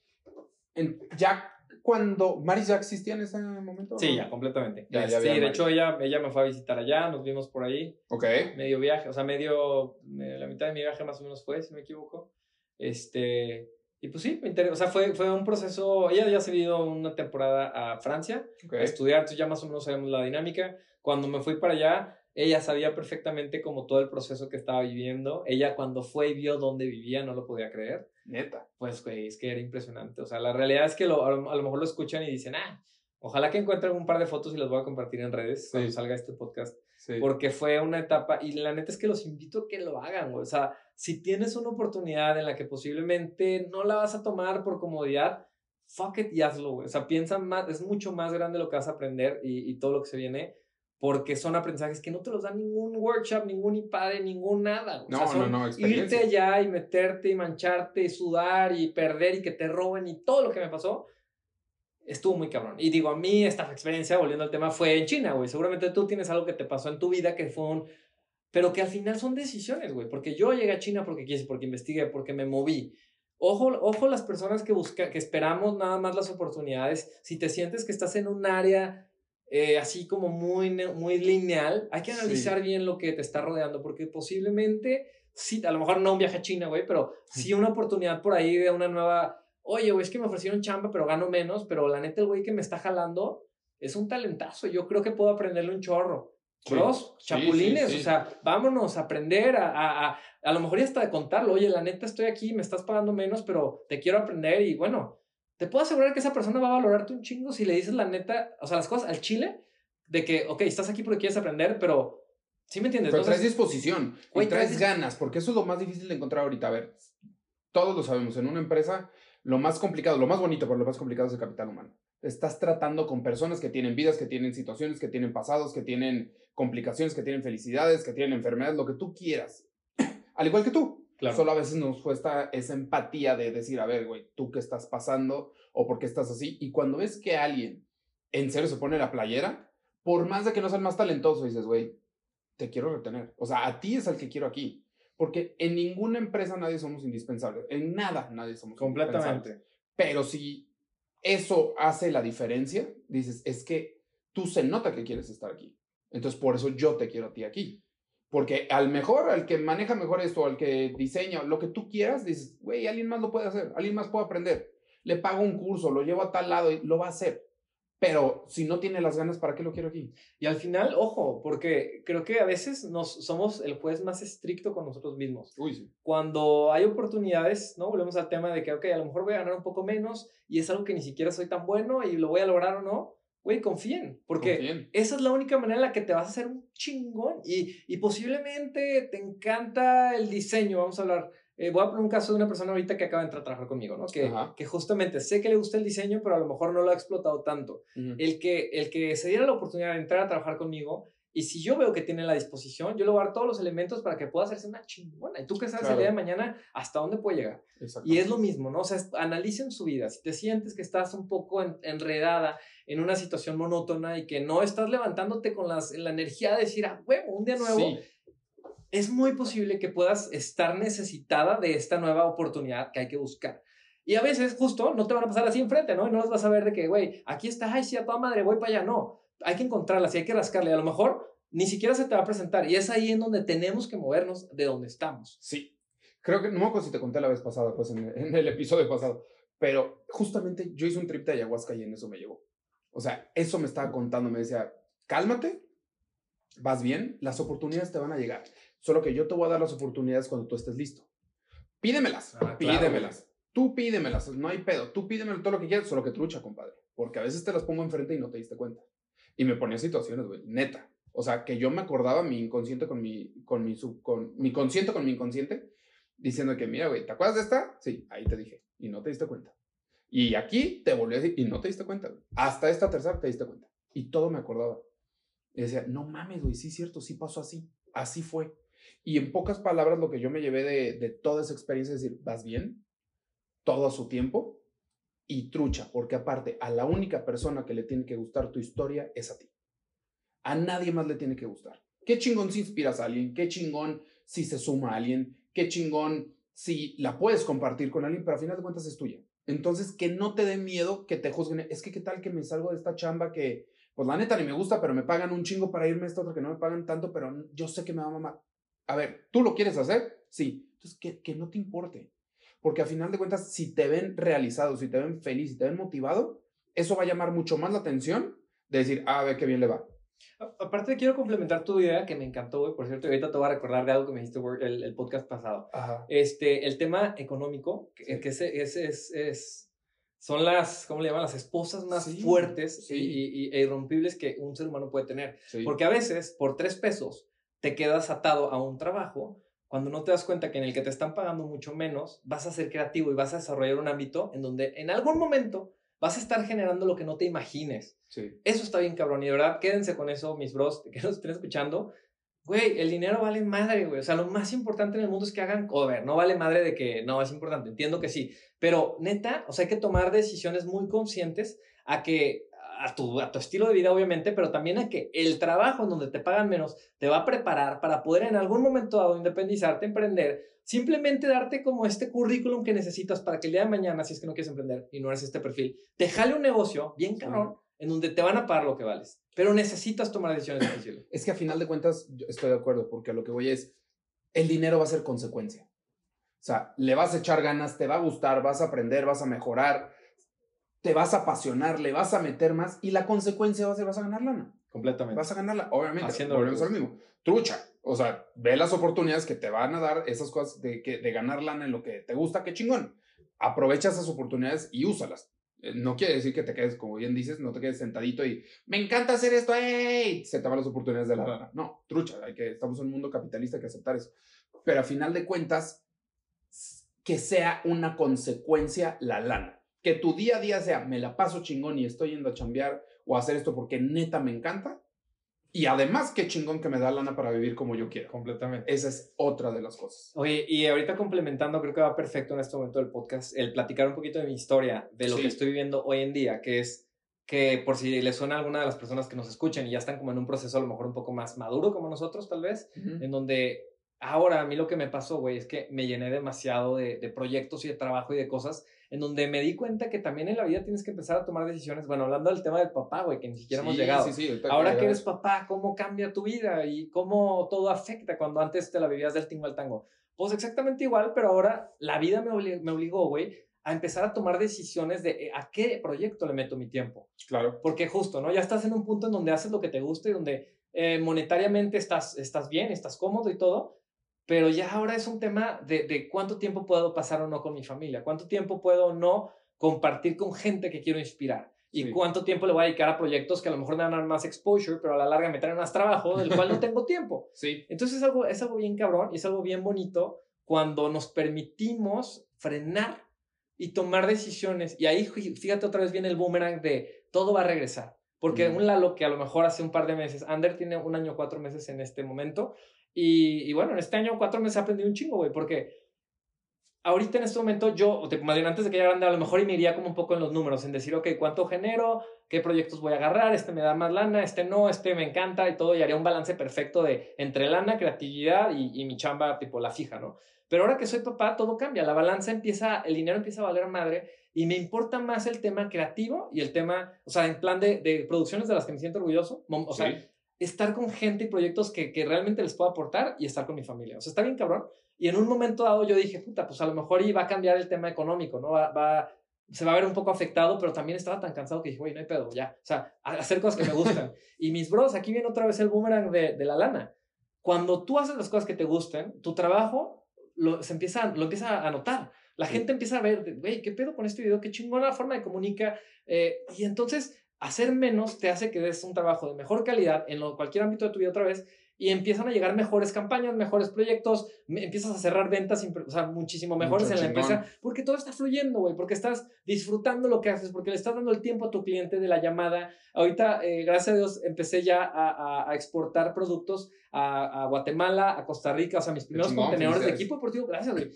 En- ya cuando Maris ya existía en ese momento. Sí, ya, completamente. Ya, ya sí, de Mari. hecho, ella, ella me fue a visitar allá, nos vimos por ahí, Ok. medio viaje, o sea, medio, eh, la mitad de mi viaje más o menos fue, si no me equivoco. Este, y pues sí, me inter- o sea, fue, fue un proceso, ella ya se había ido una temporada a Francia, ok. a estudiar, entonces ya más o menos sabemos la dinámica. Cuando me fui para allá, ella sabía perfectamente como todo el proceso que estaba viviendo. Ella cuando fue y vio dónde vivía, no lo podía creer. Neta. Pues, güey, es que era impresionante. O sea, la realidad es que lo- a, lo, a lo mejor lo escuchan y dicen, ah, ojalá que encuentren un par de fotos y las voy a compartir en redes cuando salga este podcast. Sí. Porque fue una etapa, y la neta es que los invito a que lo hagan, güey. O sea, si tienes una oportunidad en la que posiblemente no la vas a tomar por comodidad, fuck it y hazlo, güey. O sea, piensa más, es mucho más grande lo que vas a aprender y, y todo lo que se viene, porque son aprendizajes que no te los da ningún workshop, ningún IPADE, ningún nada. O sea, No, son no, no, irte allá y meterte y mancharte y sudar y perder y que te roben y todo lo que me pasó. Estuvo muy cabrón. Y digo, a mí esta experiencia, volviendo al tema, fue en China, güey. Seguramente tú tienes algo que te pasó en tu vida que fue un... Pero que al final son decisiones, güey. Porque yo llegué a China porque quise, porque investigué, porque me moví. Ojo, ojo las personas que, busca, que esperamos nada más las oportunidades. Si te sientes que estás en un área eh, así como muy, muy lineal, hay que Sí. analizar bien lo que te está rodeando, porque posiblemente, sí, a lo mejor no un viaje a China, güey, pero sí una oportunidad por ahí de una nueva, oye, güey, es que me ofrecieron chamba, pero gano menos, pero la neta el güey que me está jalando es un talentazo, yo creo que puedo aprenderle un chorro. Sí. Bros, Sí, chapulines, sí, sí. o sea, vámonos a aprender, a, a, a, a lo mejor ya hasta de contarlo, oye, la neta estoy aquí, me estás pagando menos, pero te quiero aprender y bueno, te puedo asegurar que esa persona va a valorarte un chingo si le dices la neta, o sea, las cosas al chile, de que, ok, estás aquí porque quieres aprender, pero, ¿sí me entiendes? Pero traes Entonces, disposición Güey, y traes traes- ganas, porque eso es lo más difícil de encontrar ahorita. A ver, todos lo sabemos, en una empresa lo más complicado, lo más bonito, pero lo más complicado es el capital humano. Estás tratando con personas que tienen vidas, que tienen situaciones, que tienen pasados, que tienen complicaciones, que tienen felicidades, que tienen enfermedades, lo que tú quieras. Al igual que tú. Claro. Solo a veces nos cuesta esa empatía de decir, a ver, güey, tú qué estás pasando o por qué estás así. Y cuando ves que alguien en serio se pone la playera, por más de que no sea el más talentoso, dices, güey, te quiero retener. O sea, a ti es al que quiero aquí. Porque en ninguna empresa nadie somos indispensables. En nada nadie somos indispensables. completamente. Pero si eso hace la diferencia, dices, es que tú se nota que quieres estar aquí. Entonces, por eso yo te quiero a ti aquí. Porque al mejor, al que maneja mejor esto, al que diseña, lo que tú quieras, dices, güey, alguien más lo puede hacer, alguien más puede aprender. Le pago un curso, lo llevo a tal lado y lo va a hacer. Pero si no tiene las ganas, ¿para qué lo quiero aquí? Y al final, ojo, porque creo que a veces nos somos el juez más estricto con nosotros mismos. Uy, sí. Cuando hay oportunidades, ¿no? Volvemos al tema de que, ok, a lo mejor voy a ganar un poco menos y es algo que ni siquiera soy tan bueno y lo voy a lograr o no. Güey, confíen, porque Confíen. esa es la única manera en la que te vas a hacer un chingón y, y posiblemente te encanta el diseño, vamos a hablar, eh, voy a poner un caso de una persona ahorita que acaba de entrar a trabajar conmigo, ¿no? Que, que justamente sé que le gusta el diseño, pero a lo mejor no lo ha explotado tanto. el, que, el que se diera la oportunidad de entrar a trabajar conmigo y si yo veo que tiene la disposición, yo le voy a dar todos los elementos para que pueda hacerse una chingona. Y tú que sabes el día de mañana hasta dónde puede llegar. Y es lo mismo, ¿no? O sea, analicen su vida. Si te sientes que estás un poco enredada en una situación monótona y que no estás levantándote con las, la energía de decir, ah, huevo, un día nuevo, es muy posible que puedas estar necesitada de esta nueva oportunidad que hay que buscar. Y a veces, justo, no te van a pasar así enfrente, ¿no? Y no las vas a ver de que, güey, aquí está, ay, sí, a toda madre, voy para allá. No hay que encontrarlas y hay que rascarle. A lo mejor ni siquiera se te va a presentar. Y es ahí en donde tenemos que movernos de donde estamos. Sí. Creo que, no me acuerdo si te conté la vez pasada, pues en, en el episodio pasado, pero justamente yo hice un trip de ayahuasca y en eso me llevó. O sea, eso me estaba contando, me decía, cálmate, vas bien, las oportunidades te van a llegar. Solo que yo te voy a dar las oportunidades cuando tú estés listo. Pídemelas, ah, pídemelas. Tú pídemelas, no hay pedo. Tú pídemelo todo lo que quieras, solo que trucha, compadre. Porque a veces te las pongo enfrente y no te diste cuenta. Y me ponía situaciones, güey, neta. O sea, que yo me acordaba mi inconsciente con mi, con mi, sub, con mi consciente con mi inconsciente, diciendo que, mira, güey, ¿te acuerdas de esta? Sí, ahí te dije. Y no te diste cuenta. Y aquí te volví a decir, y no te diste cuenta. Hasta esta tercera te diste cuenta. Y todo me acordaba. Y decía, no mames, güey, sí es cierto, sí pasó así. Así fue. Y en pocas palabras, lo que yo me llevé de, de toda esa experiencia es decir, ¿vas bien? Todo a su tiempo y trucha, porque aparte, a la única persona que le tiene que gustar tu historia es a ti. A nadie más le tiene que gustar. Qué chingón si inspiras a alguien, qué chingón si se suma a alguien, qué chingón si la puedes compartir con alguien, pero a final de cuentas es tuya. Entonces, que no te dé miedo que te juzguen. Es que, ¿qué tal que me salgo de esta chamba que, pues la neta ni me gusta, pero me pagan un chingo para irme a esta otra que no me pagan tanto, pero yo sé que me va a mamar. A ver, ¿tú lo quieres hacer? Sí. Entonces, que, que no te importe. Porque a final de cuentas, si te ven realizado, si te ven feliz, si te ven motivado, eso va a llamar mucho más la atención de decir, ah, ve qué bien le va. Aparte, quiero complementar tu idea que me encantó, güey. Por cierto, ahorita te voy a recordar de algo que me dijiste el, el podcast pasado. Este, el tema económico, que, que ese, es, es, son las, ¿cómo le llaman? Las esposas más fuertes Y, e irrompibles que un ser humano puede tener. Porque a veces, por tres pesos, te quedas atado a un trabajo cuando no te das cuenta que en el que te están pagando mucho menos, vas a ser creativo y vas a desarrollar un ámbito en donde en algún momento vas a estar generando lo que no te imagines. Sí. Eso está bien cabrón. Y de verdad, quédense con eso, mis bros, que nos estén escuchando. Güey, el dinero vale madre, güey. O sea, lo más importante en el mundo es que hagan cover. No vale madre de que no es importante. Entiendo que sí. Pero neta, o sea, hay que tomar decisiones muy conscientes a que a tu, a tu estilo de vida, obviamente, pero también a que el trabajo en donde te pagan menos te va a preparar para poder en algún momento dado independizarte, emprender, simplemente darte como este currículum que necesitas para que el día de mañana, si es que no quieres emprender y no eres este perfil, te jale un negocio bien cabrón en donde te van a pagar lo que vales, pero necesitas tomar decisiones difíciles. Es que a final de cuentas, yo estoy de acuerdo, porque a lo que voy es, el dinero va a ser consecuencia. O sea, le vas a echar ganas, te va a gustar, vas a aprender, vas a mejorar, te vas a apasionar, le vas a meter más y la consecuencia va a ser, vas a ganar lana. Completamente. Vas a ganarla, obviamente. Haciendo volvemos lo mismo. Trucha. O sea, ve las oportunidades que te van a dar esas cosas de, que, de ganar lana en lo que te gusta, qué chingón. Aprovecha esas oportunidades y úsalas. Eh, no quiere decir que te quedes, como bien dices, no te quedes sentadito y me encanta hacer esto, ¡ey! Se te van las oportunidades de la lana. No, trucha, hay que, estamos en un mundo capitalista, hay que aceptar eso. Pero a final de cuentas, que sea una consecuencia la lana que tu día a día sea, me la paso chingón y estoy yendo a chambear o a hacer esto porque neta me encanta. Y además, qué chingón que me da lana para vivir como yo quiero. Completamente. Esa es otra de las cosas. Oye, y ahorita complementando, creo que va perfecto en este momento del podcast, el platicar un poquito de mi historia, de lo que estoy viviendo hoy en día, que es que por si le suena a alguna de las personas que nos escuchan y ya están como en un proceso a lo mejor un poco más maduro como nosotros tal vez, en donde ahora a mí lo que me pasó, güey, es que me llené demasiado de, de proyectos y de trabajo y de cosas en donde me di cuenta que también en la vida tienes que empezar a tomar decisiones. Bueno, hablando del tema del papá, güey, que ni siquiera hemos llegado. Sí, sí, Ahora que eres papá, ¿cómo cambia tu vida y cómo todo afecta cuando antes te la vivías del tingo al tango? Pues exactamente igual, pero ahora la vida me, obligó, güey, a empezar a tomar decisiones de eh, a qué proyecto le meto mi tiempo. Claro. Porque justo, ¿no? Ya estás en un punto en donde haces lo que te gusta y donde eh, monetariamente estás, estás bien, estás cómodo y todo, pero ya ahora es un tema de, de, cuánto tiempo puedo pasar o no con mi familia, cuánto tiempo puedo o no compartir con gente que quiero inspirar y cuánto tiempo le voy a dedicar a proyectos que a lo mejor me van a dar más exposure, pero a la larga me traen más trabajo, del cual no tengo tiempo. Sí. Entonces es algo, es algo bien cabrón y es algo bien bonito cuando nos permitimos frenar y tomar decisiones. Y ahí, fíjate otra vez viene el boomerang de todo va a regresar. Porque un Lalo que a lo mejor hace un par de meses, Ander tiene un año, cuatro meses en este momento. Y, y bueno, en este año, cuatro meses he aprendido un chingo, güey, porque ahorita en este momento yo, te, más bien antes de que ya grande, a lo mejor y me iría como un poco en los números, en decir, ok, ¿cuánto genero? ¿Qué proyectos voy a agarrar? Este me da más lana, este no, este me encanta y todo, y haría un balance perfecto de entre lana, creatividad y, y mi chamba, tipo la fija, ¿no? Pero ahora que soy papá, todo cambia, la balanza empieza, el dinero empieza a valer madre y me importa más el tema creativo y el tema, o sea, en plan de, de producciones de las que me siento orgulloso, o sea, estar con gente y proyectos que, que realmente les puedo aportar y estar con mi familia. O sea, está bien cabrón, y en un momento dado yo dije, puta, pues a lo mejor iba a cambiar el tema económico, ¿no? Va, va, se va a ver un poco afectado, pero también estaba tan cansado que dije, güey, no hay pedo, ya. O sea, hacer cosas que me gustan. y mis bros, aquí viene otra vez el boomerang de, de la lana. Cuando tú haces las cosas que te gusten, tu trabajo lo, se empieza, lo empieza a notar. La gente empieza a ver, güey, ¿qué pedo con este video? Qué chingona forma de comunica. Eh, y entonces, hacer menos te hace que des un trabajo de mejor calidad en lo, cualquier ámbito de tu vida otra vez y empiezan a llegar mejores campañas, mejores proyectos, empiezas a cerrar ventas, o sea, muchísimo mejores en la empresa, porque todo está fluyendo, güey, porque estás disfrutando lo que haces, porque le estás dando el tiempo a tu cliente de la llamada. Ahorita, eh, gracias a Dios, empecé ya a, a, exportar productos a, a, Guatemala, a Costa Rica, o sea, mis primeros contenedores de equipo deportivo, gracias, güey.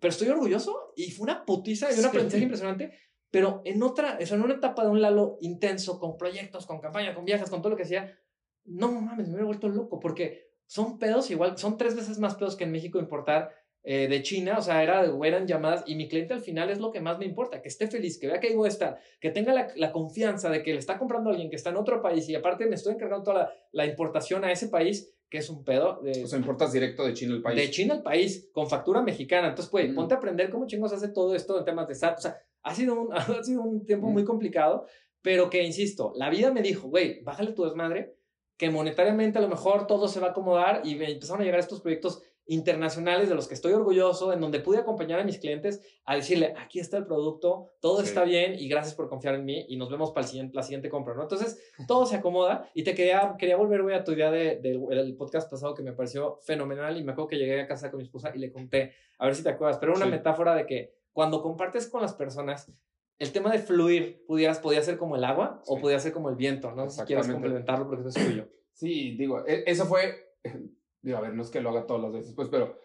Pero estoy orgulloso y fue una putiza y un aprendizaje impresionante. Pero en otra, eso en una etapa de un Lalo intenso, con proyectos, con campaña, con viajes, con todo lo que hacía, no mames, me hubiera vuelto loco porque son pedos igual, son tres veces más pedos que en México importar eh, de China, o sea, era, eran llamadas y mi cliente al final es lo que más me importa, que esté feliz, que vea que ahí voy a estar, que tenga la, la, confianza de que le está comprando a alguien que está en otro país y aparte me estoy encargando toda la, la importación a ese país, que es un pedo. De, o sea, importas directo de China al país. De China al país, con factura mexicana. Entonces, pues, ponte a aprender cómo chingos hace todo esto en temas de SAT. O sea, ha sido un, ha sido un tiempo muy complicado, pero que, insisto, la vida me dijo, güey, bájale tu desmadre, que monetariamente a lo mejor todo se va a acomodar y empezaron a llegar estos proyectos internacionales de los que estoy orgulloso, en donde pude acompañar a mis clientes a decirle, aquí está el producto, todo está bien y gracias por confiar en mí y nos vemos para el siguiente, la siguiente compra, ¿no? Entonces, todo se acomoda y te quería, quería volver, güey, a tu idea del de, podcast pasado que me pareció fenomenal y me acuerdo que llegué a casa con mi esposa y le conté, a ver si te acuerdas, pero una metáfora de que cuando compartes con las personas, el tema de fluir pudieras, podía ser como el agua o podía ser como el viento, ¿no? Si quieres complementarlo porque eso es tuyo. Sí, digo, e, eso fue, digo, a ver, no es que lo haga todas las veces, pues, pero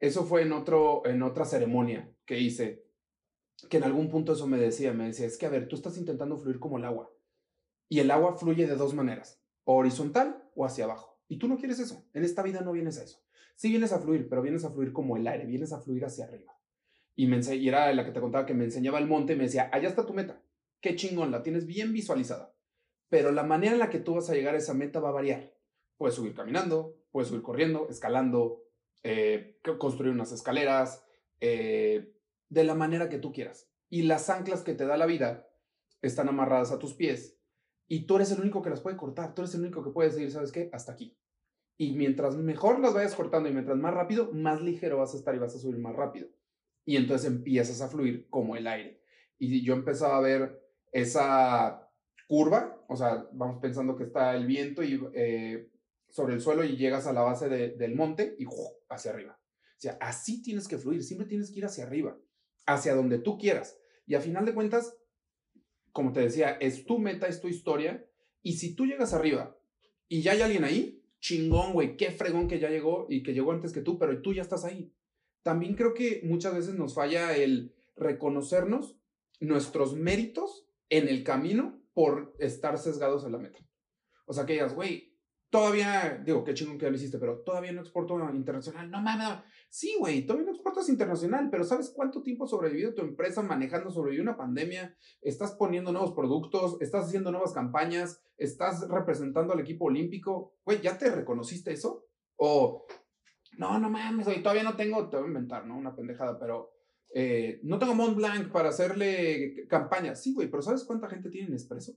eso fue en, otro, en otra ceremonia que hice, que en algún punto eso me decía, me decía, es que, a ver, tú estás intentando fluir como el agua, y el agua fluye de dos maneras, horizontal o hacia abajo, y tú no quieres eso, en esta vida no vienes a eso. Sí vienes a fluir, pero vienes a fluir como el aire, vienes a fluir hacia arriba. Y, me y era la que te contaba que me enseñaba el monte y me decía, allá está tu meta. Qué chingón, la tienes bien visualizada. Pero la manera en la que tú vas a llegar a esa meta va a variar. Puedes subir caminando, puedes subir corriendo, escalando, eh, construir unas escaleras, eh, de la manera que tú quieras. Y las anclas que te da la vida están amarradas a tus pies y tú eres el único que las puede cortar, tú eres el único que puede decir, ¿sabes qué? Hasta aquí. Y mientras mejor las vayas cortando y mientras más rápido, más ligero vas a estar y vas a subir más rápido y entonces empiezas a fluir como el aire. Y yo empezaba a ver esa curva, o sea, vamos pensando que está el viento y, eh, sobre el suelo y llegas a la base del monte y hacia arriba. O sea, así tienes que fluir, siempre tienes que ir hacia arriba, hacia donde tú quieras. Y a final de cuentas, como te decía, es tu meta, es tu historia. Y si tú llegas arriba y ya hay alguien ahí, chingón, güey, qué fregón que ya llegó y que llegó antes que tú, pero tú ya estás ahí también creo que muchas veces nos falla el reconocernos nuestros méritos en el camino por estar sesgados en la meta. O sea, que digas, güey, todavía, digo, qué chingón que lo hiciste, pero todavía no exporto internacional. No mames, sí, güey, todavía no exportas internacional, pero ¿sabes cuánto tiempo ha sobrevivido tu empresa manejando sobre una pandemia? Estás poniendo nuevos productos, estás haciendo nuevas campañas, estás representando al equipo olímpico. Güey, ¿ya te reconociste eso? O no, no mames, hoy todavía no tengo, te voy a inventar, ¿no? Una pendejada, pero eh, no tengo Mont Blanc para hacerle campaña. Sí, güey, pero ¿sabes cuánta gente tiene Nespresso?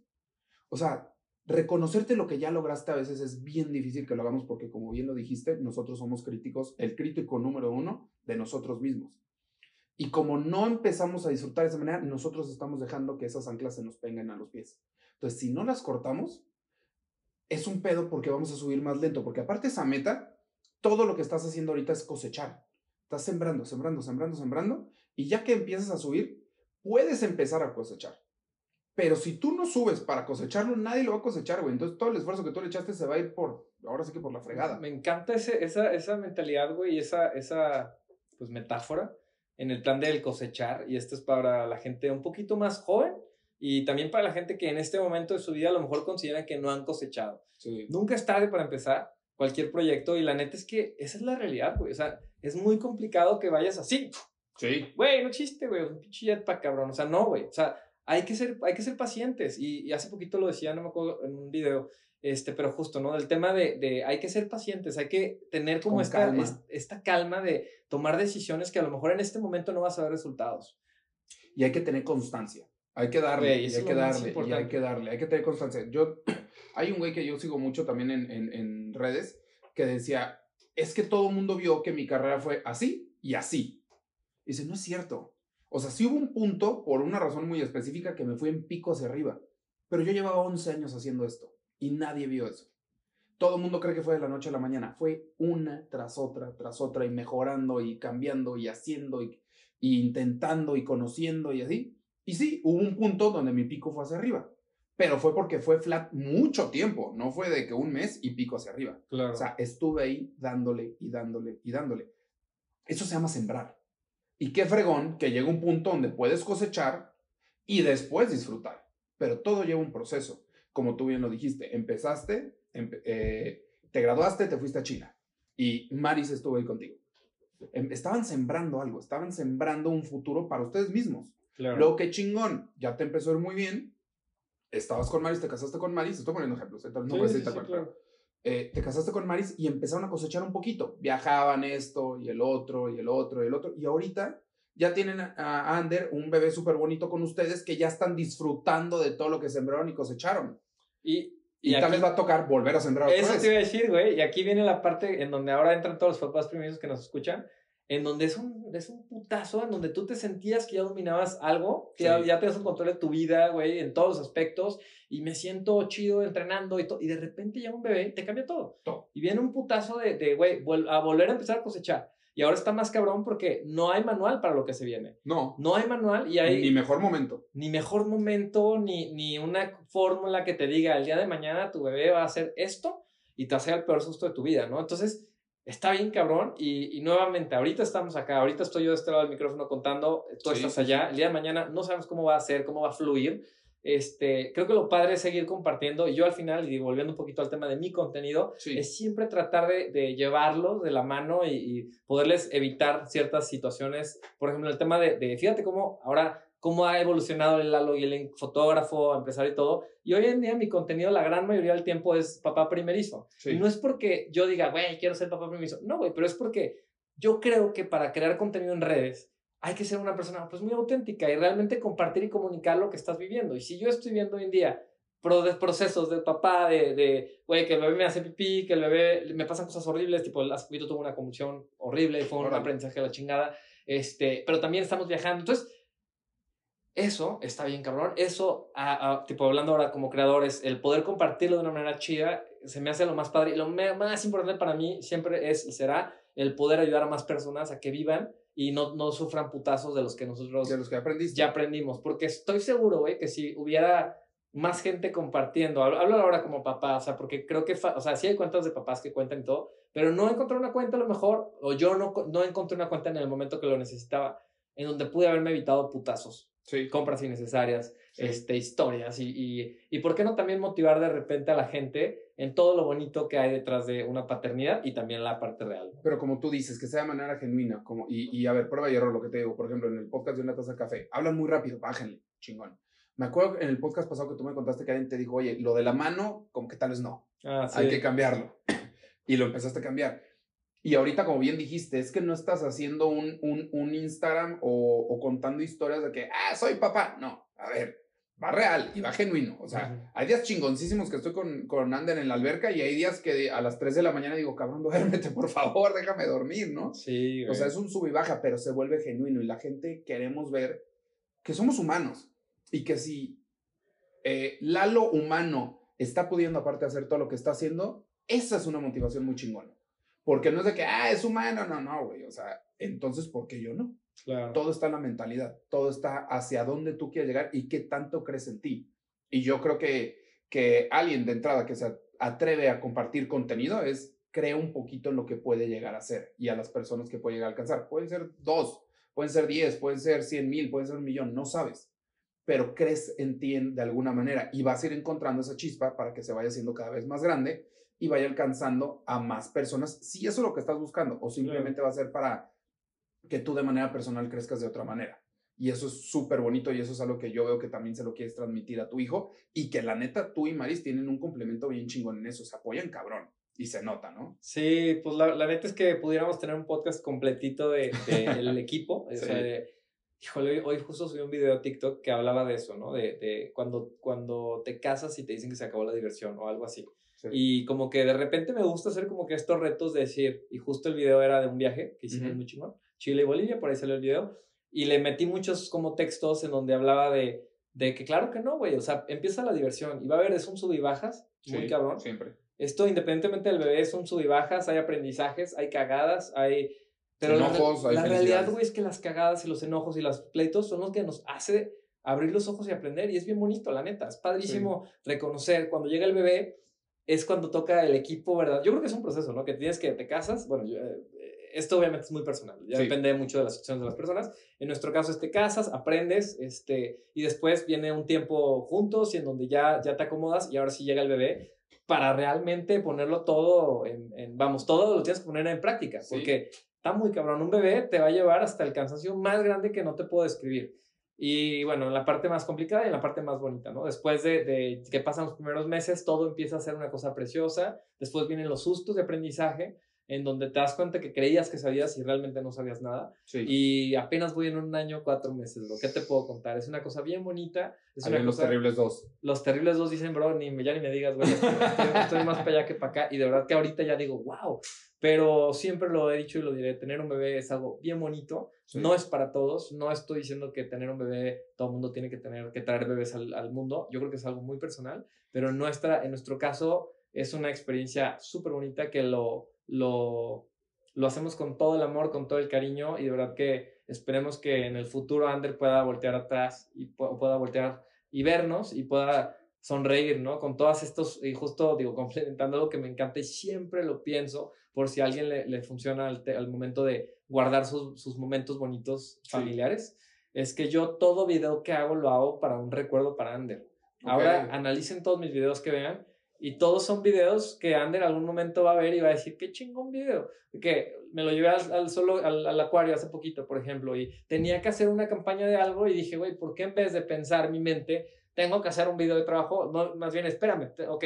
O sea, reconocerte lo que ya lograste a veces es bien difícil que lo hagamos porque, como bien lo dijiste, nosotros somos críticos, el crítico número uno de nosotros mismos. Y como no empezamos a disfrutar de esa manera, nosotros estamos dejando que esas anclas se nos peguen a los pies. Entonces, si no las cortamos, es un pedo porque vamos a subir más lento, porque aparte esa meta todo lo que estás haciendo ahorita es cosechar. Estás sembrando, sembrando, sembrando, sembrando. Y ya que empiezas a subir, puedes empezar a cosechar. Pero si tú no subes para cosecharlo, nadie lo va a cosechar, güey. Entonces todo el esfuerzo que tú le echaste se va a ir por, ahora sí que por la fregada. Me encanta ese, esa, esa mentalidad, güey, y esa, esa pues, metáfora en el plan del cosechar. Y esto es para la gente un poquito más joven y también para la gente que en este momento de su vida a lo mejor considera que no han cosechado. Nunca es tarde para empezar cualquier proyecto y la neta es que esa es la realidad, güey. O sea, es muy complicado que vayas así. Sí. Güey, no chiste, güey, un pinche jetpack, cabrón. O sea, no, güey. O sea, hay que ser, hay que ser pacientes. Y, hace poquito lo decía, no me acuerdo, en un video, este, pero justo, ¿no? Del tema de, de hay que ser pacientes, hay que tener como esta calma. esta calma de tomar decisiones que a lo mejor en este momento no vas a ver resultados. Y hay que tener constancia. Hay que darle, y hay que darle, y hay que darle, hay que tener constancia. Yo, hay un güey que yo sigo mucho también en, redes que decía, es que todo el mundo vio que mi carrera fue así y así. Y dice, no es cierto. O sea, sí hubo un punto, por una razón muy específica, que me fui en pico hacia arriba. Pero yo llevaba 11 años haciendo esto y nadie vio eso. Todo el mundo cree que fue de la noche a la mañana. Fue una tras otra, tras otra, y mejorando, y cambiando, y haciendo, y, y intentando, y conociendo, y así. Y sí, hubo un punto donde mi pico fue hacia arriba. Pero fue porque fue flat mucho tiempo. No fue de que un mes y pico hacia arriba. Claro. O sea, estuve ahí dándole y dándole y dándole. Eso se llama sembrar. Y qué fregón que llega un punto donde puedes cosechar y después disfrutar. Pero todo lleva un proceso. Como tú bien lo dijiste, empezaste, eh, te graduaste, te fuiste a China. Y Maris estuvo ahí contigo. Em, estaban sembrando algo, estaban sembrando un futuro para ustedes mismos. Claro. Luego, qué chingón, ya te empezó a ir muy bien. Estabas con Maris, te casaste con Maris. Estoy poniendo ejemplos, no sí, sí, claro. Eh, te casaste con Maris y empezaron a cosechar un poquito. Viajaban esto y el otro y el otro y el otro. Y ahorita ya tienen a Ander, un bebé súper bonito con ustedes, que ya están disfrutando de todo lo que sembraron y cosecharon. Y, y, tal vez va a tocar volver a sembrar. Eso te iba a decir, güey. Y aquí viene la parte en donde ahora entran todos los papás primeros que nos escuchan en donde es un, es un putazo, en donde tú te sentías que ya dominabas algo, que ya, ya tenías un control de tu vida, güey, en todos los aspectos, y me siento chido entrenando y todo, y de repente llega un bebé, te cambia todo. todo. Y viene un putazo de, güey, a volver a empezar a cosechar. Y ahora está más cabrón porque no hay manual para lo que se viene. No. No hay manual y hay... Ni mejor momento. Ni mejor momento, ni, ni una fórmula que te diga, el día de mañana tu bebé va a hacer esto y te hacer el peor susto de tu vida, ¿no? Entonces está bien cabrón y, nuevamente, ahorita estamos acá, ahorita estoy yo de este lado del micrófono contando, tú estás allá, el día de mañana no sabemos cómo va a ser, cómo va a fluir. Este, creo que lo padre es seguir compartiendo y yo al final, y volviendo un poquito al tema de mi contenido, es siempre tratar de, de llevarlos de la mano y, poderles evitar ciertas situaciones. Por ejemplo, el tema de, de fíjate cómo ahora cómo ha evolucionado el Lalo y el fotógrafo, empresario y todo. Y hoy en día mi contenido, la gran mayoría del tiempo es papá primerizo. Y no es porque yo diga, güey, quiero ser papá primerizo. No, güey, pero es porque yo creo que para crear contenido en redes hay que ser una persona pues muy auténtica y realmente compartir y comunicar lo que estás viviendo. Y si yo estoy viendo hoy en día procesos de papá, de, güey, que el bebé me hace pipí, que el bebé me pasan cosas horribles, tipo, hace poquito tuvo una convulsión horrible, fue un aprendizaje de la chingada, este, pero también estamos viajando. Entonces, eso está bien cabrón. Eso, tipo hablando ahora como creadores, el poder compartirlo de una manera chida, se me hace lo más padre. Y lo más importante para mí siempre es y será el poder ayudar a más personas a que vivan y no, no sufran putazos de los que nosotros de los que aprendiste. ya aprendimos. Porque estoy seguro, güey, que si hubiera más gente compartiendo, hablo, ahora como papá, o sea, porque creo que, o sea, sí hay cuentas de papás que cuentan y todo, pero no encontré una cuenta a lo mejor, o yo no, no encontré una cuenta en el momento que lo necesitaba, en donde pude haberme evitado putazos compras innecesarias, este, historias y, y, y, por qué no también motivar de repente a la gente en todo lo bonito que hay detrás de una paternidad y también la parte real. Pero como tú dices, que sea de manera genuina, como, y, y a ver, prueba y error lo que te digo, por ejemplo, en el podcast de una taza de café, hablan muy rápido, bájenle, chingón. Me acuerdo en el podcast pasado que tú me contaste que alguien te dijo, oye, lo de la mano, como que tal vez no, ah, hay que cambiarlo. y lo empezaste a cambiar. Y ahorita, como bien dijiste, es que no estás haciendo un, un, un Instagram o, o, contando historias de que, ah, soy papá. No, a ver, va real y va genuino. O sea, hay días chingoncísimos que estoy con, con Ander en la alberca y hay días que a las 3 de la mañana digo, cabrón, duérmete, por favor, déjame dormir, ¿no? Sí. O sea, es un sub y baja, pero se vuelve genuino y la gente queremos ver que somos humanos y que si eh, Lalo humano está pudiendo aparte hacer todo lo que está haciendo, esa es una motivación muy chingona Porque no es de que, ah, es humano, no, no, güey. O sea, entonces, ¿por qué yo no? Claro. Todo está en la mentalidad, todo está hacia dónde tú quieres llegar y qué tanto crees en ti. Y yo creo que, que alguien de entrada que se atreve a compartir contenido es cree un poquito en lo que puede llegar a ser y a las personas que puede llegar a alcanzar. Pueden ser dos, pueden ser diez, pueden ser cien mil, pueden ser un millón, no sabes. Pero crees en ti de alguna manera y vas a ir encontrando esa chispa para que se vaya haciendo cada vez más grande y vaya alcanzando a más personas, si eso es lo que estás buscando, o simplemente va a ser para que tú de manera personal crezcas de otra manera. Y eso es súper bonito y eso es algo que yo veo que también se lo quieres transmitir a tu hijo y que la neta tú y Maris tienen un complemento bien chingón en eso, se apoyan cabrón y se nota, ¿no? Sí, pues la, la neta es que pudiéramos tener un podcast completito del de, de equipo. O sea, de, híjole, hoy justo subí un video a TikTok que hablaba de eso, ¿no? De, de cuando, cuando te casas y te dicen que se acabó la diversión o algo así. Y como que de repente me gusta hacer como que estos retos de decir, y justo el video era de un viaje que hicimos muy chingón, Chile y Bolivia, por ahí salió el video, y le metí muchos como textos en donde hablaba de, de que claro que no, güey, o sea, empieza la diversión y va a haber, es un sub y bajas, muy cabrón. Siempre. Esto, independientemente del bebé, es un sub y bajas, hay aprendizajes, hay cagadas, hay... Pero enojos, la, hay la realidad, güey, es que las cagadas y los enojos y los pleitos son los que nos hace abrir los ojos y aprender. Y es bien bonito, la neta. Es padrísimo reconocer cuando llega el bebé es cuando toca el equipo, ¿verdad? Yo creo que es un proceso, ¿no? Que tienes que te casas, bueno, eh, esto obviamente es muy personal, ya depende mucho de las situaciones de las personas. En nuestro caso es te casas, aprendes, este, y después viene un tiempo juntos y en donde ya, ya te acomodas y ahora sí llega el bebé para realmente ponerlo todo en, en vamos, todo lo tienes que poner en práctica, porque está muy cabrón, un bebé te va a llevar hasta el cansancio más grande que no te puedo describir. Y bueno, en la parte más complicada y en la parte más bonita, ¿no? Después de, de, que pasan los primeros meses, todo empieza a ser una cosa preciosa. Después vienen los sustos de aprendizaje, en donde te das cuenta que creías que sabías y realmente no sabías nada. Sí. Y apenas voy en un año, cuatro meses, lo que te puedo contar. Es una cosa bien bonita. Es una los terribles dos. Los terribles dos dicen, bro, ni, ya ni me digas, güey, estoy, estoy más para allá que para acá. Y de verdad que ahorita ya digo, wow, pero siempre lo he dicho y lo diré, tener un bebé es algo bien bonito, no es para todos, no estoy diciendo que tener un bebé, todo el mundo tiene que tener, que traer bebés al, al mundo, yo creo que es algo muy personal, pero en, nuestra, en nuestro caso es una experiencia súper bonita que lo, lo, lo hacemos con todo el amor, con todo el cariño y de verdad que esperemos que en el futuro Ander pueda voltear atrás y pueda voltear y vernos y pueda sonreír, ¿no? Con todas estos, y justo digo, complementando algo que me encanta y siempre lo pienso, por si a alguien le, le funciona al, al, momento de guardar sus, sus momentos bonitos familiares, sí. es que yo todo video que hago lo hago para un recuerdo para Ander. Okay. Ahora analicen todos mis videos que vean y todos son videos que Ander algún momento va a ver y va a decir, qué chingón video. Que me lo llevé al, al solo, al, al, acuario hace poquito, por ejemplo, y tenía que hacer una campaña de algo y dije, güey, ¿por qué en vez de pensar mi mente, tengo que hacer un video de trabajo? No, más bien, espérame, ok,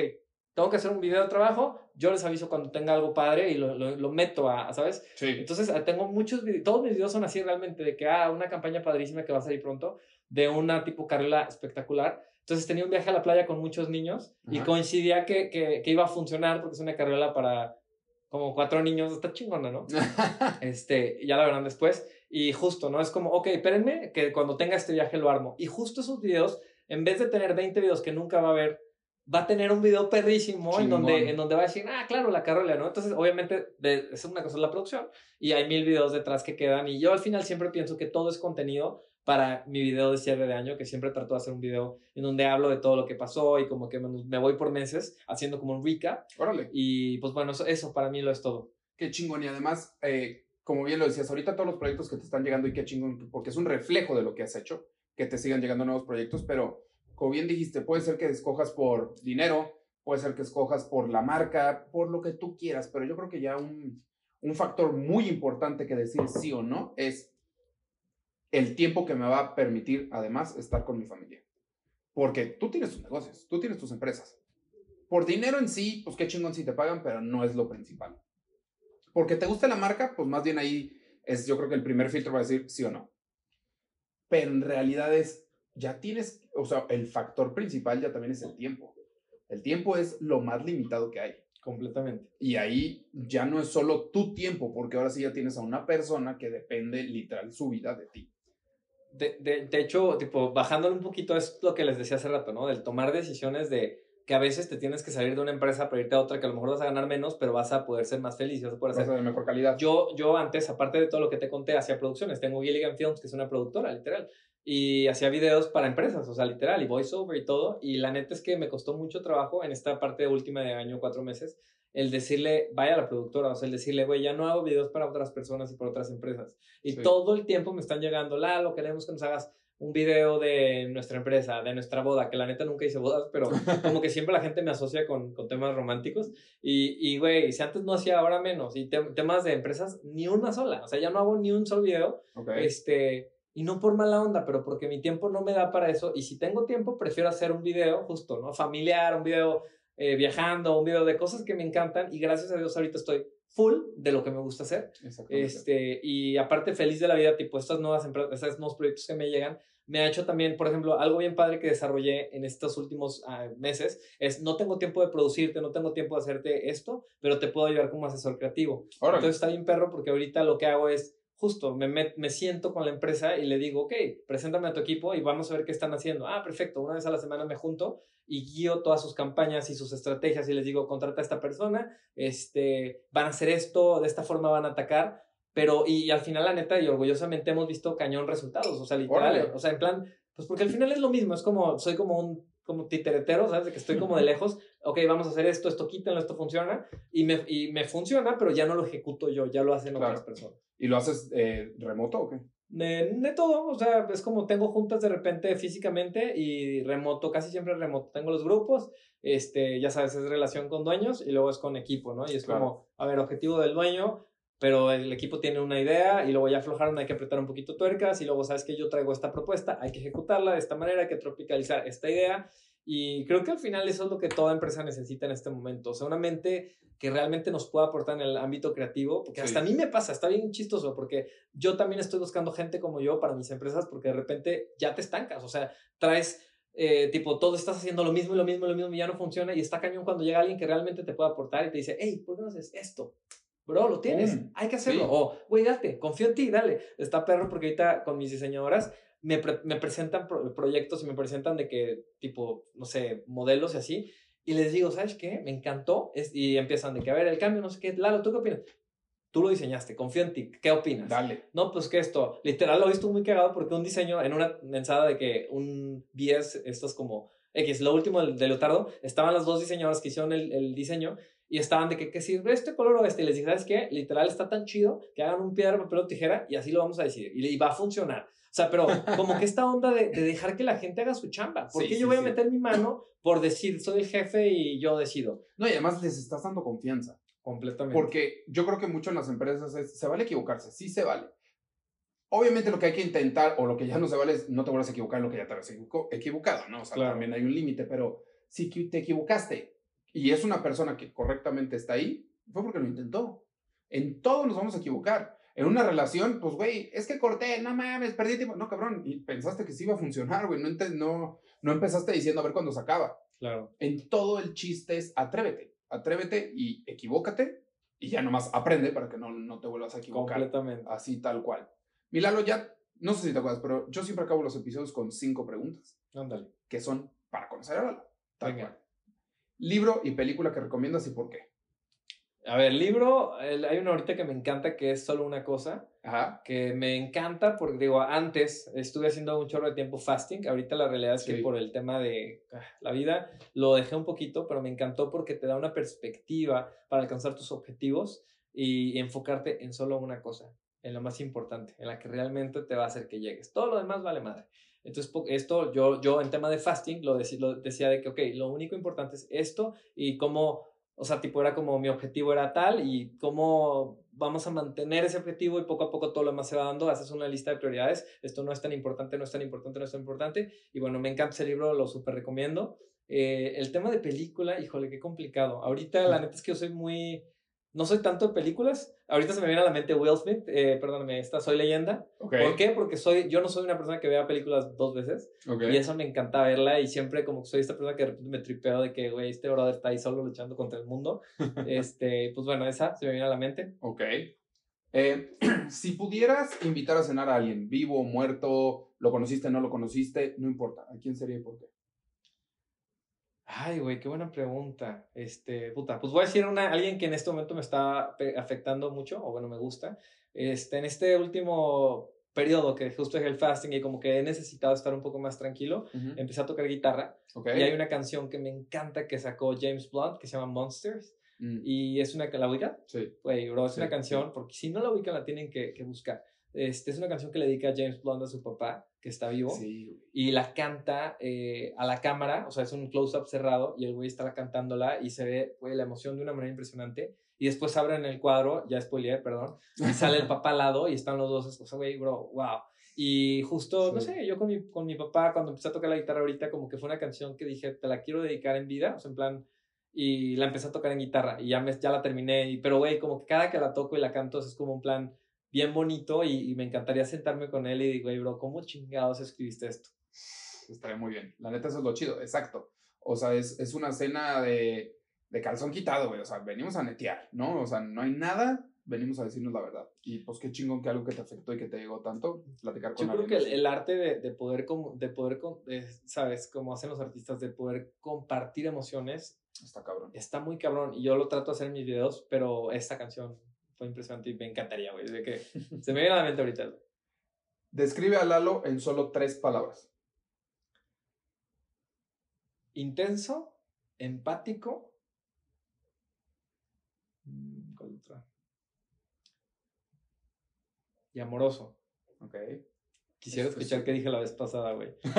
tengo que hacer un video de trabajo, yo les aviso cuando tenga algo padre y lo, lo, lo meto a, ¿sabes? Sí. Entonces, ah, tengo muchos videos, todos mis videos son así realmente, de que, ah, una campaña padrísima que va a salir pronto, de una tipo carrera espectacular. Entonces tenía un viaje a la playa con muchos niños Ajá. y coincidía que, que, que, iba a funcionar porque es una carrera para como cuatro niños, está chingona, ¿no? este, ya la verán después. Y justo, ¿no? Es como, ok, espérenme que cuando tenga este viaje lo armo. Y justo esos videos, en vez de tener 20 videos que nunca va a ver, va a tener un video perrísimo en donde, en donde va a decir, ah, claro, la carrera, ¿no? Entonces, obviamente, de, es una cosa la producción y hay mil videos detrás que quedan y yo al final siempre pienso que todo es contenido para mi video de cierre de año, que siempre trato de hacer un video en donde hablo de todo lo que pasó y como que me voy por meses haciendo como un recap. Órale. Y pues bueno, eso, eso para mí lo es todo. Qué chingón. Y además, eh, como bien lo decías, ahorita todos los proyectos que te están llegando y qué chingón, porque es un reflejo de lo que has hecho, que te sigan llegando nuevos proyectos, pero como bien dijiste, puede ser que escojas por dinero, puede ser que escojas por la marca, por lo que tú quieras, pero yo creo que ya un, un factor muy importante que decir sí o no es el tiempo que me va a permitir, además, estar con mi familia. Porque tú tienes tus negocios, tú tienes tus empresas. Por dinero en sí, pues qué chingón si te pagan, pero no es lo principal. Porque te gusta la marca, pues más bien ahí es, yo creo que el primer filtro va a decir sí o no. Pero en realidad es, ya tienes, o sea, el factor principal ya también es el tiempo. El tiempo es lo más limitado que hay. Completamente. Y ahí ya no es solo tu tiempo, porque ahora sí ya tienes a una persona que depende literal su vida de ti. De, de, de, hecho, tipo, bajándole un poquito, es lo que les decía hace rato, ¿no? Del tomar decisiones de, que a veces te tienes que salir de una empresa para irte a otra que a lo mejor vas a ganar menos, pero vas a poder ser más feliz y vas a poder hacer de mejor calidad. yo, yo antes, aparte de todo lo que te conté, hacía producciones. Tengo Gilligan Films, que es una productora, literal. Y hacía videos para empresas, o sea, literal, y voiceover y todo. Y la neta es que me costó mucho trabajo en esta parte última de año, cuatro meses, el decirle, vaya a la productora, o sea, el decirle, güey, ya no hago videos para otras personas y para otras empresas. Y Sí. todo el tiempo me están llegando, Lalo, queremos que nos hagas un video de nuestra empresa, de nuestra boda, que la neta nunca hice bodas, pero como que siempre la gente me asocia con, con temas románticos. Y, y, güey, si antes no hacía, ahora menos. Y te- temas de empresas, ni una sola. O sea, ya no hago ni un solo video. Ok. Este, y no por mala onda, pero porque mi tiempo no me da para eso. Y si tengo tiempo, prefiero hacer un video justo, ¿no? Familiar, un video eh, viajando, un video de cosas que me encantan. Y gracias a Dios ahorita estoy full de lo que me gusta hacer. Este, y aparte feliz de la vida, tipo estas nuevas empresas, estos nuevos proyectos que me llegan, me ha hecho también, por ejemplo, algo bien padre que desarrollé en estos últimos ah, meses, es no tengo tiempo de producirte, no tengo tiempo de hacerte esto, pero te puedo ayudar como asesor creativo. Órale. Entonces está bien perro porque ahorita lo que hago es justo, me, met- me siento con la empresa y le digo, ok, preséntame a tu equipo y vamos a ver qué están haciendo. Ah, perfecto, una vez a la semana me junto y guío todas sus campañas y sus estrategias y les digo, contrata a esta persona, este, van a hacer esto, de esta forma van a atacar, pero y, al final la neta y orgullosamente hemos visto cañón resultados, o sea, literal, Órale. o sea, en plan, pues porque al final es lo mismo, es como, soy como un como titeretero, ¿sabes? De que estoy como de lejos, ok, vamos a hacer esto, esto quítenlo, esto funciona, y me, y me funciona, pero ya no lo ejecuto yo, ya lo hacen Claro. otras personas. ¿Y lo haces eh, remoto o qué? De, de todo, o sea, es como tengo juntas de repente físicamente y remoto, casi siempre remoto. Tengo los grupos, este, ya sabes, es relación con dueños y luego es con equipo, ¿no? Y es Claro. como, a ver, objetivo del dueño, pero el equipo tiene una idea y luego ya aflojaron, hay que apretar un poquito tuercas y luego sabes que yo traigo esta propuesta, hay que ejecutarla de esta manera, hay que tropicalizar esta idea. Y creo que al final eso es lo que toda empresa necesita en este momento, o sea, una mente que realmente nos pueda aportar en el ámbito creativo, porque Sí. hasta a mí me pasa, está bien chistoso, porque yo también estoy buscando gente como yo para mis empresas, porque de repente ya te estancas, o sea, traes, eh, tipo, todo estás haciendo lo mismo y lo mismo y lo mismo y ya no funciona, y está cañón cuando llega alguien que realmente te puede aportar y te dice, hey, ¿por qué no haces esto? Bro, lo tienes, Mm, hay que hacerlo. sí. O, güey, date, confío en ti, dale. Está perro porque ahorita con mis diseñadoras me, pre- me presentan pro- proyectos y me presentan de que, tipo, no sé, modelos y así. Y les digo, ¿sabes qué? Me encantó. Es- y empiezan de que, a ver, el cambio, no sé qué. Lalo, ¿tú qué opinas? Tú lo diseñaste, confío en ti. ¿Qué opinas? Dale. No, pues que esto, literal lo he visto muy cagado porque un diseño, en una mensada de que un 10, estos como X, lo último del, del Leotardo, estaban las dos diseñadoras que hicieron el, el diseño y estaban de que, ¿qué sirve este color o este? Y les dije, ¿sabes qué? Literal está tan chido que hagan un piedra, papel o tijera y así lo vamos a decidir y, y va a funcionar. O sea, pero como que esta onda de, de dejar que la gente haga su chamba. ¿Por Sí, qué sí, yo voy a sí. meter mi mano por decir, soy el jefe y yo decido? No, y además les estás dando confianza. Completamente. Porque yo creo que mucho en las empresas es, se vale equivocarse, sí se vale. Obviamente lo que hay que intentar, o lo que ya no se vale, es no te vuelvas a equivocar en lo que ya te habías equivocado, ¿no? O sea, Claro. también hay un límite, pero si te equivocaste y es una persona que correctamente está ahí, fue porque lo intentó. En todo nos vamos a equivocar. En una relación, pues, güey, es que corté, no mames, perdí tiempo. No, cabrón, y pensaste que sí iba a funcionar, güey, no, no, no empezaste diciendo a ver cuándo se acaba. Claro. En todo el chiste es atrévete, atrévete y equivócate y ya nomás aprende para que no, no te vuelvas a equivocar. Completamente. Así tal cual. Milalo, ya, no sé si te acuerdas, pero yo siempre acabo los episodios con cinco preguntas Ándale. que son para conocer a Lalo. Tal Venga. cual. Libro y película que recomiendas y por qué. A ver, libro, el- hay uno ahorita que me encanta que es solo una cosa. Ajá. que me encanta porque digo, antes estuve haciendo un chorro de tiempo fasting, ahorita la realidad es que Sí. por el tema de ah, la vida lo dejé un poquito, pero me encantó porque te da una perspectiva para alcanzar tus objetivos y, enfocarte en solo una cosa, en lo más importante, en la que realmente te va a hacer que llegues. Todo lo demás vale madre. Entonces, esto yo, yo en tema de fasting lo, deci- lo decía de que, ok, lo único importante es esto y cómo, o sea, tipo era como mi objetivo era tal y cómo vamos a mantener ese objetivo y poco a poco todo lo demás se va dando, haces una lista de prioridades, esto no es tan importante, no es tan importante, no es tan importante y bueno, me encanta ese libro, lo súper recomiendo. Eh, el tema de película, híjole, qué complicado. Ahorita la neta es que yo soy muy... No soy tanto de películas. Ahorita se me viene a la mente Will Smith, eh, perdóname, esta Soy Leyenda. Ok. ¿Por qué? Porque soy, yo no soy una persona que vea películas dos veces. Ok. Y eso me encanta verla y siempre como que soy esta persona que de repente me tripeo de que, güey, este brother está ahí solo luchando contra el mundo. este, pues bueno, esa se me viene a la mente. Ok. Eh, si pudieras invitar a cenar a alguien, vivo o muerto, lo conociste, no lo conociste, no importa. ¿A quién sería y por qué? Ay, güey, qué buena pregunta. Este, puta, pues voy a decir una, alguien que en este momento me está afectando mucho, o bueno, me gusta. Este, en este último periodo que justo es el fasting y como que he necesitado estar un poco más tranquilo, empecé a tocar guitarra. Y hay una canción que me encanta que sacó James Blunt que se llama Monsters. Mm. Y es una, ¿la ubica? Sí. Güey, bro, es una canción, porque si no la ubican la tienen que, que buscar. Este, es una canción que le dedica James Blunt a su papá, que está vivo. Sí, y la canta eh, a la cámara, o sea, es un close-up cerrado y el güey está cantándola y se ve, güey, la emoción de una manera impresionante. Y después abren el cuadro, ya spoileé, perdón, y sale el papá al lado y están los dos, o sea, güey, bro, wow. Y justo, no sé, yo con mi, con mi papá, cuando empecé a tocar la guitarra ahorita, como que fue una canción que dije, te la quiero dedicar en vida, o sea, en plan, y la empecé a tocar en guitarra y ya, me, ya la terminé, y, pero güey, como que cada que la toco y la canto es como un plan bien bonito y, me encantaría sentarme con él y digo, güey, bro, ¿cómo chingados escribiste esto? Estaría muy bien, la neta eso es lo chido, exacto. O sea, es, es una cena de de calzón quitado, güey. O sea, venimos a netear, ¿no? O sea, no hay nada, venimos a decirnos la verdad. Y pues qué chingón que algo que te afectó y que te llegó tanto, platicar con Yo creo que el, arte de, de, poder, de poder ¿sabes? Como hacen los artistas, de poder compartir emociones. Está cabrón. Está muy cabrón. Y yo lo trato de hacer en mis videos, pero esta canción fue impresionante y me encantaría, güey. De que se me viene a la mente ahorita. Describe a Lalo en solo tres palabras. Intenso, empático y amoroso. Ok. Quisiera escuchar qué dije la vez pasada, güey.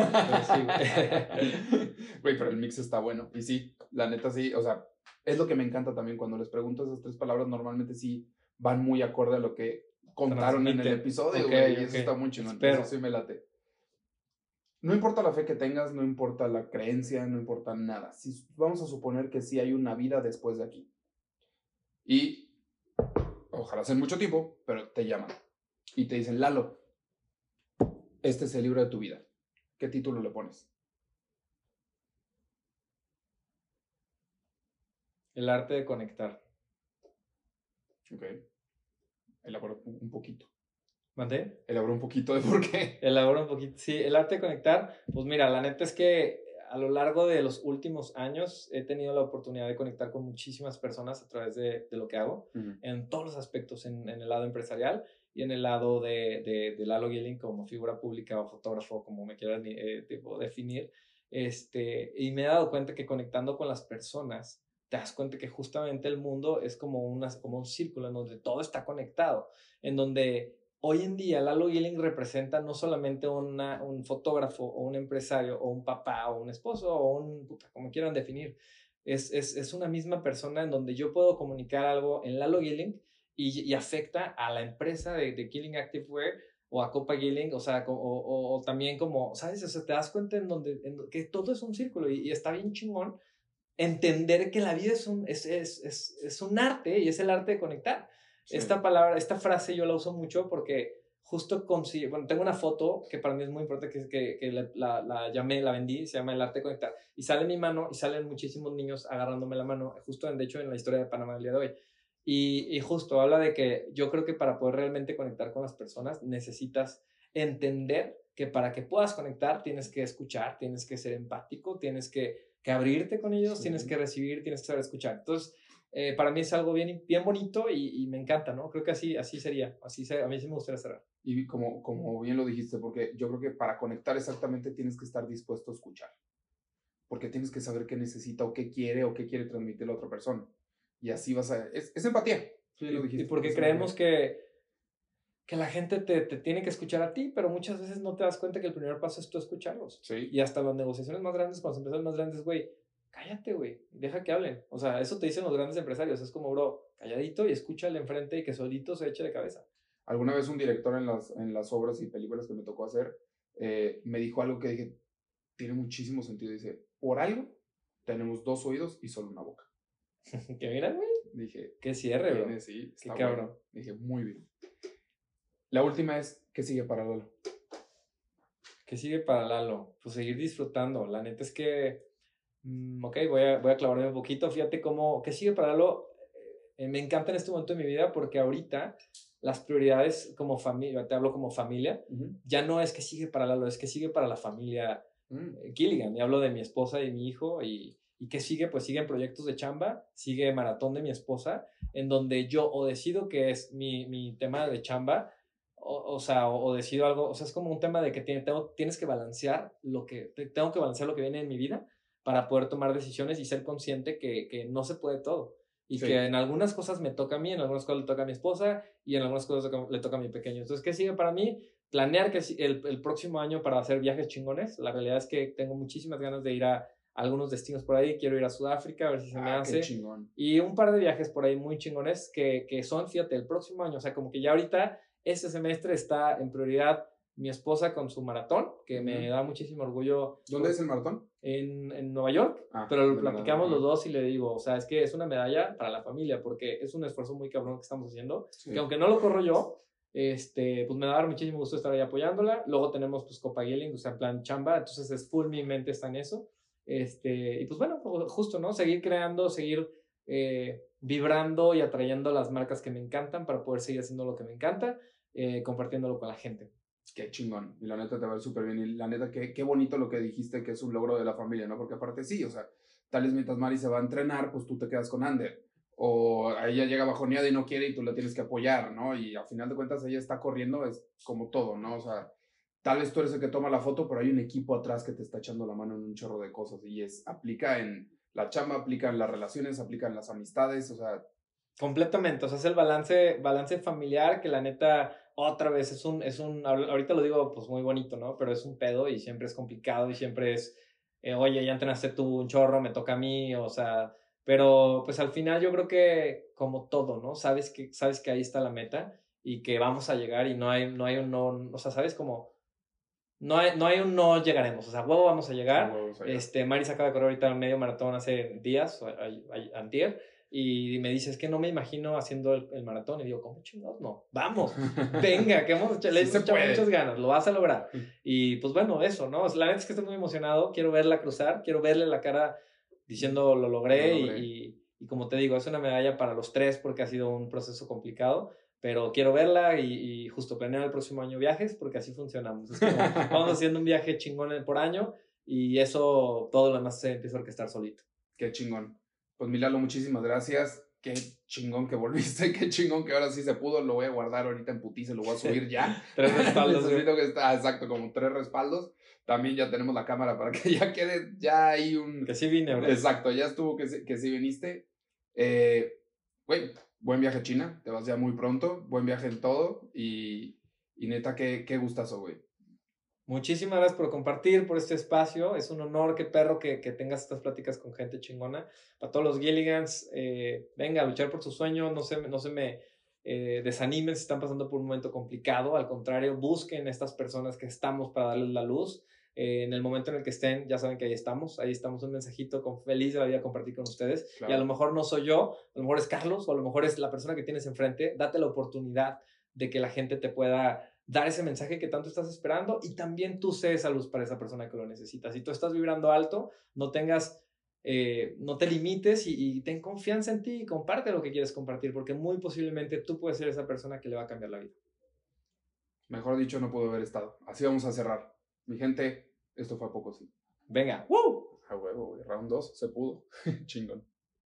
Güey, pero el mix está bueno. Y sí, la neta sí, o sea, es lo que me encanta también cuando les pregunto esas tres palabras, normalmente sí van muy acorde a lo que contaron en el episodio, güey. y eso está muy chingón. Pero sí me late. No importa la fe que tengas, no importa la creencia, no importa nada. Si, vamos a suponer que sí hay una vida después de aquí. Y ojalá sea mucho tiempo, pero te llaman y te dicen, Lalo, este es el libro de tu vida. ¿Qué título le pones? El arte de conectar. Ok. Elabora un poquito. ¿Mande? Elabora un poquito de por qué. Elabora un poquito. Sí, el arte de conectar. Pues mira, la neta es que a lo largo de los últimos años he tenido la oportunidad de conectar con muchísimas personas a través de, lo que hago, en todos los aspectos, en, el lado empresarial y en el lado de, de, de Lalo Gilling como figura pública o fotógrafo, como me quieran eh, definir. Este, y me he dado cuenta que conectando con las personas, te das cuenta que justamente el mundo es como, una, como un círculo en donde todo está conectado, en donde hoy en día Lalo Gilling representa no solamente una, un fotógrafo o un empresario o un papá o un esposo o un, como quieran definir, es, es, es, una misma persona en donde yo puedo comunicar algo en Lalo Gilling y, afecta a la empresa de, de Killing Activewear o a Copa Gilling, o sea, o, o, también como, ¿sabes? O sea, te das cuenta en donde, que todo es un círculo y, está bien chingón entender que la vida es un, es, es, es, es un arte y es el arte de conectar. Esta palabra, esta frase yo la uso mucho porque justo consigo, bueno, tengo una foto que para mí es muy importante, que, que, la, la, llamé, la vendí, se llama El arte de conectar, y sale mi mano y salen muchísimos niños agarrándome la mano, justo de hecho en la historia de Panamá del día de hoy. Y, justo habla de que yo creo que para poder realmente conectar con las personas necesitas entender que para que puedas conectar tienes que escuchar, tienes que ser empático, tienes que, que abrirte con ellos, tienes que recibir, tienes que saber escuchar. Entonces, eh, para mí es algo bien, bien bonito y, me encanta, ¿no? Creo que así, así sería, así a mí sí me gustaría cerrar. Y como, como bien lo dijiste, porque yo creo que para conectar exactamente tienes que estar dispuesto a escuchar, porque tienes que saber qué necesita o qué quiere o qué quiere transmitir la otra persona y así vas a... Es, es empatía. Sí, lo dijiste. Y porque creemos que, que la gente te, te, tiene que escuchar a ti, pero muchas veces no te das cuenta que el primer paso es tú escucharlos. Sí. Y hasta las negociaciones más grandes, cuando se empiezan más grandes, güey, cállate, güey, deja que hablen. O sea, eso te dicen los grandes empresarios. Es como, bro, calladito y escúchale enfrente y que solito se eche de cabeza. Alguna vez un director en las, en las obras y películas que me tocó hacer eh, me dijo algo que dije, tiene muchísimo sentido. Dice, por algo tenemos dos oídos y solo una boca. que mira, güey. Dije. Qué cierre, bro. Sí, Qué cabrón. Dije, muy bien. La última es, ¿qué sigue para Lalo? ¿Qué sigue para Lalo? Pues seguir disfrutando. La neta es que, mm, ok, voy a, voy a clavarme un poquito. Fíjate cómo, ¿qué sigue para Lalo? Eh, me encanta en este momento de mi vida porque ahorita las prioridades como familia, te hablo como familia, ya no es que sigue para Lalo, es que sigue para la familia mm. Gilligan. Y hablo de mi esposa y mi hijo y, ¿Y qué sigue? Pues siguen proyectos de chamba, sigue Maratón de mi esposa, en donde yo o decido que es mi, mi tema de chamba, o, o sea, o, o, decido algo, o sea, es como un tema de que tiene, tengo, tienes que balancear lo que, tengo que balancear lo que viene en mi vida para poder tomar decisiones y ser consciente que, que no se puede todo. Y sí. que en algunas cosas me toca a mí, en algunas cosas le toca a mi esposa y en algunas cosas le toca a mi pequeño. Entonces, ¿qué sigue para mí? Planear que el, el próximo año para hacer viajes chingones. La realidad es que tengo muchísimas ganas de ir a algunos destinos por ahí. Quiero ir a Sudáfrica, a ver si se ah, me hace. Y un par de viajes por ahí muy chingones que, que son, fíjate, el próximo año. O sea, como que ya ahorita, este semestre está en prioridad mi esposa con su maratón, que me da muchísimo orgullo. ¿Dónde es el maratón? En, en Nueva York, ah, pero lo platicamos los dos y le digo, o sea, es que es una medalla para la familia, porque es un esfuerzo muy cabrón que estamos haciendo, sí. que aunque no lo corro yo, este, pues me va a dar muchísimo gusto estar ahí apoyándola. Luego tenemos pues Copa Gilling, o sea, en plan chamba, entonces es full mi mente está en eso. Este, y pues bueno, justo, ¿no? Seguir creando, seguir eh, vibrando y atrayendo las marcas que me encantan para poder seguir haciendo lo que me encanta, eh, compartiéndolo con la gente. Qué chingón. Y la neta te va a ir súper bien. Y la neta, qué, qué bonito lo que dijiste que es un logro de la familia, ¿no? Porque aparte sí, o sea, tal vez mientras Mari se va a entrenar, pues tú te quedas con Ander. O ella llega bajoneada y no quiere y tú la tienes que apoyar, ¿no? Y al final de cuentas ella está corriendo, es como todo, ¿no? O sea, tal vez tú eres el que toma la foto, pero hay un equipo atrás que te está echando la mano en un chorro de cosas. Y es, aplica en la chamba, aplica en las relaciones, aplica en las amistades, o sea. Completamente, o sea, es el balance, balance familiar que la neta otra vez es un, es un, ahorita lo digo pues muy bonito, ¿no? Pero es un pedo y siempre es complicado y siempre es, eh, oye, ya entrenaste tú un chorro, me toca a mí, o sea, pero pues al final yo creo que como todo, ¿no? Sabes que, sabes que ahí está la meta y que vamos a llegar y no hay, no hay un no, o sea, sabes como, no hay, no hay un no llegaremos, o sea, huevo vamos a llegar. Este, Mari se acaba de correr ahorita un medio maratón hace días, antier, y me dice, es que no me imagino haciendo el, el maratón. Y digo, ¿cómo chingados? No, vamos, venga, que hemos hecho, le sí echado muchas ganas, lo vas a lograr. Y pues bueno, eso, ¿no? La verdad es que estoy muy emocionado, quiero verla cruzar, quiero verle la cara diciendo lo logré, lo logré. Y, y, como te digo, es una medalla para los tres porque ha sido un proceso complicado. Pero quiero verla y, y justo planear el próximo año viajes porque así funcionamos. Es como, vamos haciendo un viaje chingón por año y eso todo lo demás se empieza a orquestar solito. Qué chingón. Pues Milalo, muchísimas gracias. Qué chingón que volviste, qué chingón que ahora sí se pudo. Lo voy a guardar ahorita en putiza, lo voy a subir ya. tres respaldos. Necesito que está, exacto, como tres respaldos. También ya tenemos la cámara para que ya quede, ya hay un... Que sí vine, ¿verdad? Exacto, ya estuvo que, sí, que sí viniste. Eh, güey, buen viaje a China, te vas ya muy pronto, buen viaje en todo y, y neta, qué, qué gustazo, güey. Muchísimas gracias por compartir, por este espacio. Es un honor, qué perro, que, que tengas estas pláticas con gente chingona. Para todos los Gilligans, eh, venga a luchar por sus sueños, no se, no se me eh, desanimen si están pasando por un momento complicado. Al contrario, busquen estas personas que estamos para darles la luz. Eh, en el momento en el que estén, ya saben que ahí estamos. Ahí estamos un mensajito con feliz de la vida compartir con ustedes. Claro. Y a lo mejor no soy yo, a lo mejor es Carlos, o a lo mejor es la persona que tienes enfrente. Date la oportunidad de que la gente te pueda dar ese mensaje que tanto estás esperando y también tú sé esa luz para esa persona que lo necesita. Si tú estás vibrando alto, no tengas, eh, no te limites y, y, ten confianza en ti y comparte lo que quieres compartir, porque muy posiblemente tú puedes ser esa persona que le va a cambiar la vida. Mejor dicho, no puedo haber estado. Así vamos a cerrar. Mi gente, esto fue a poco sí. Venga, ¡Woo! A huevo, round 2, se pudo. Chingón.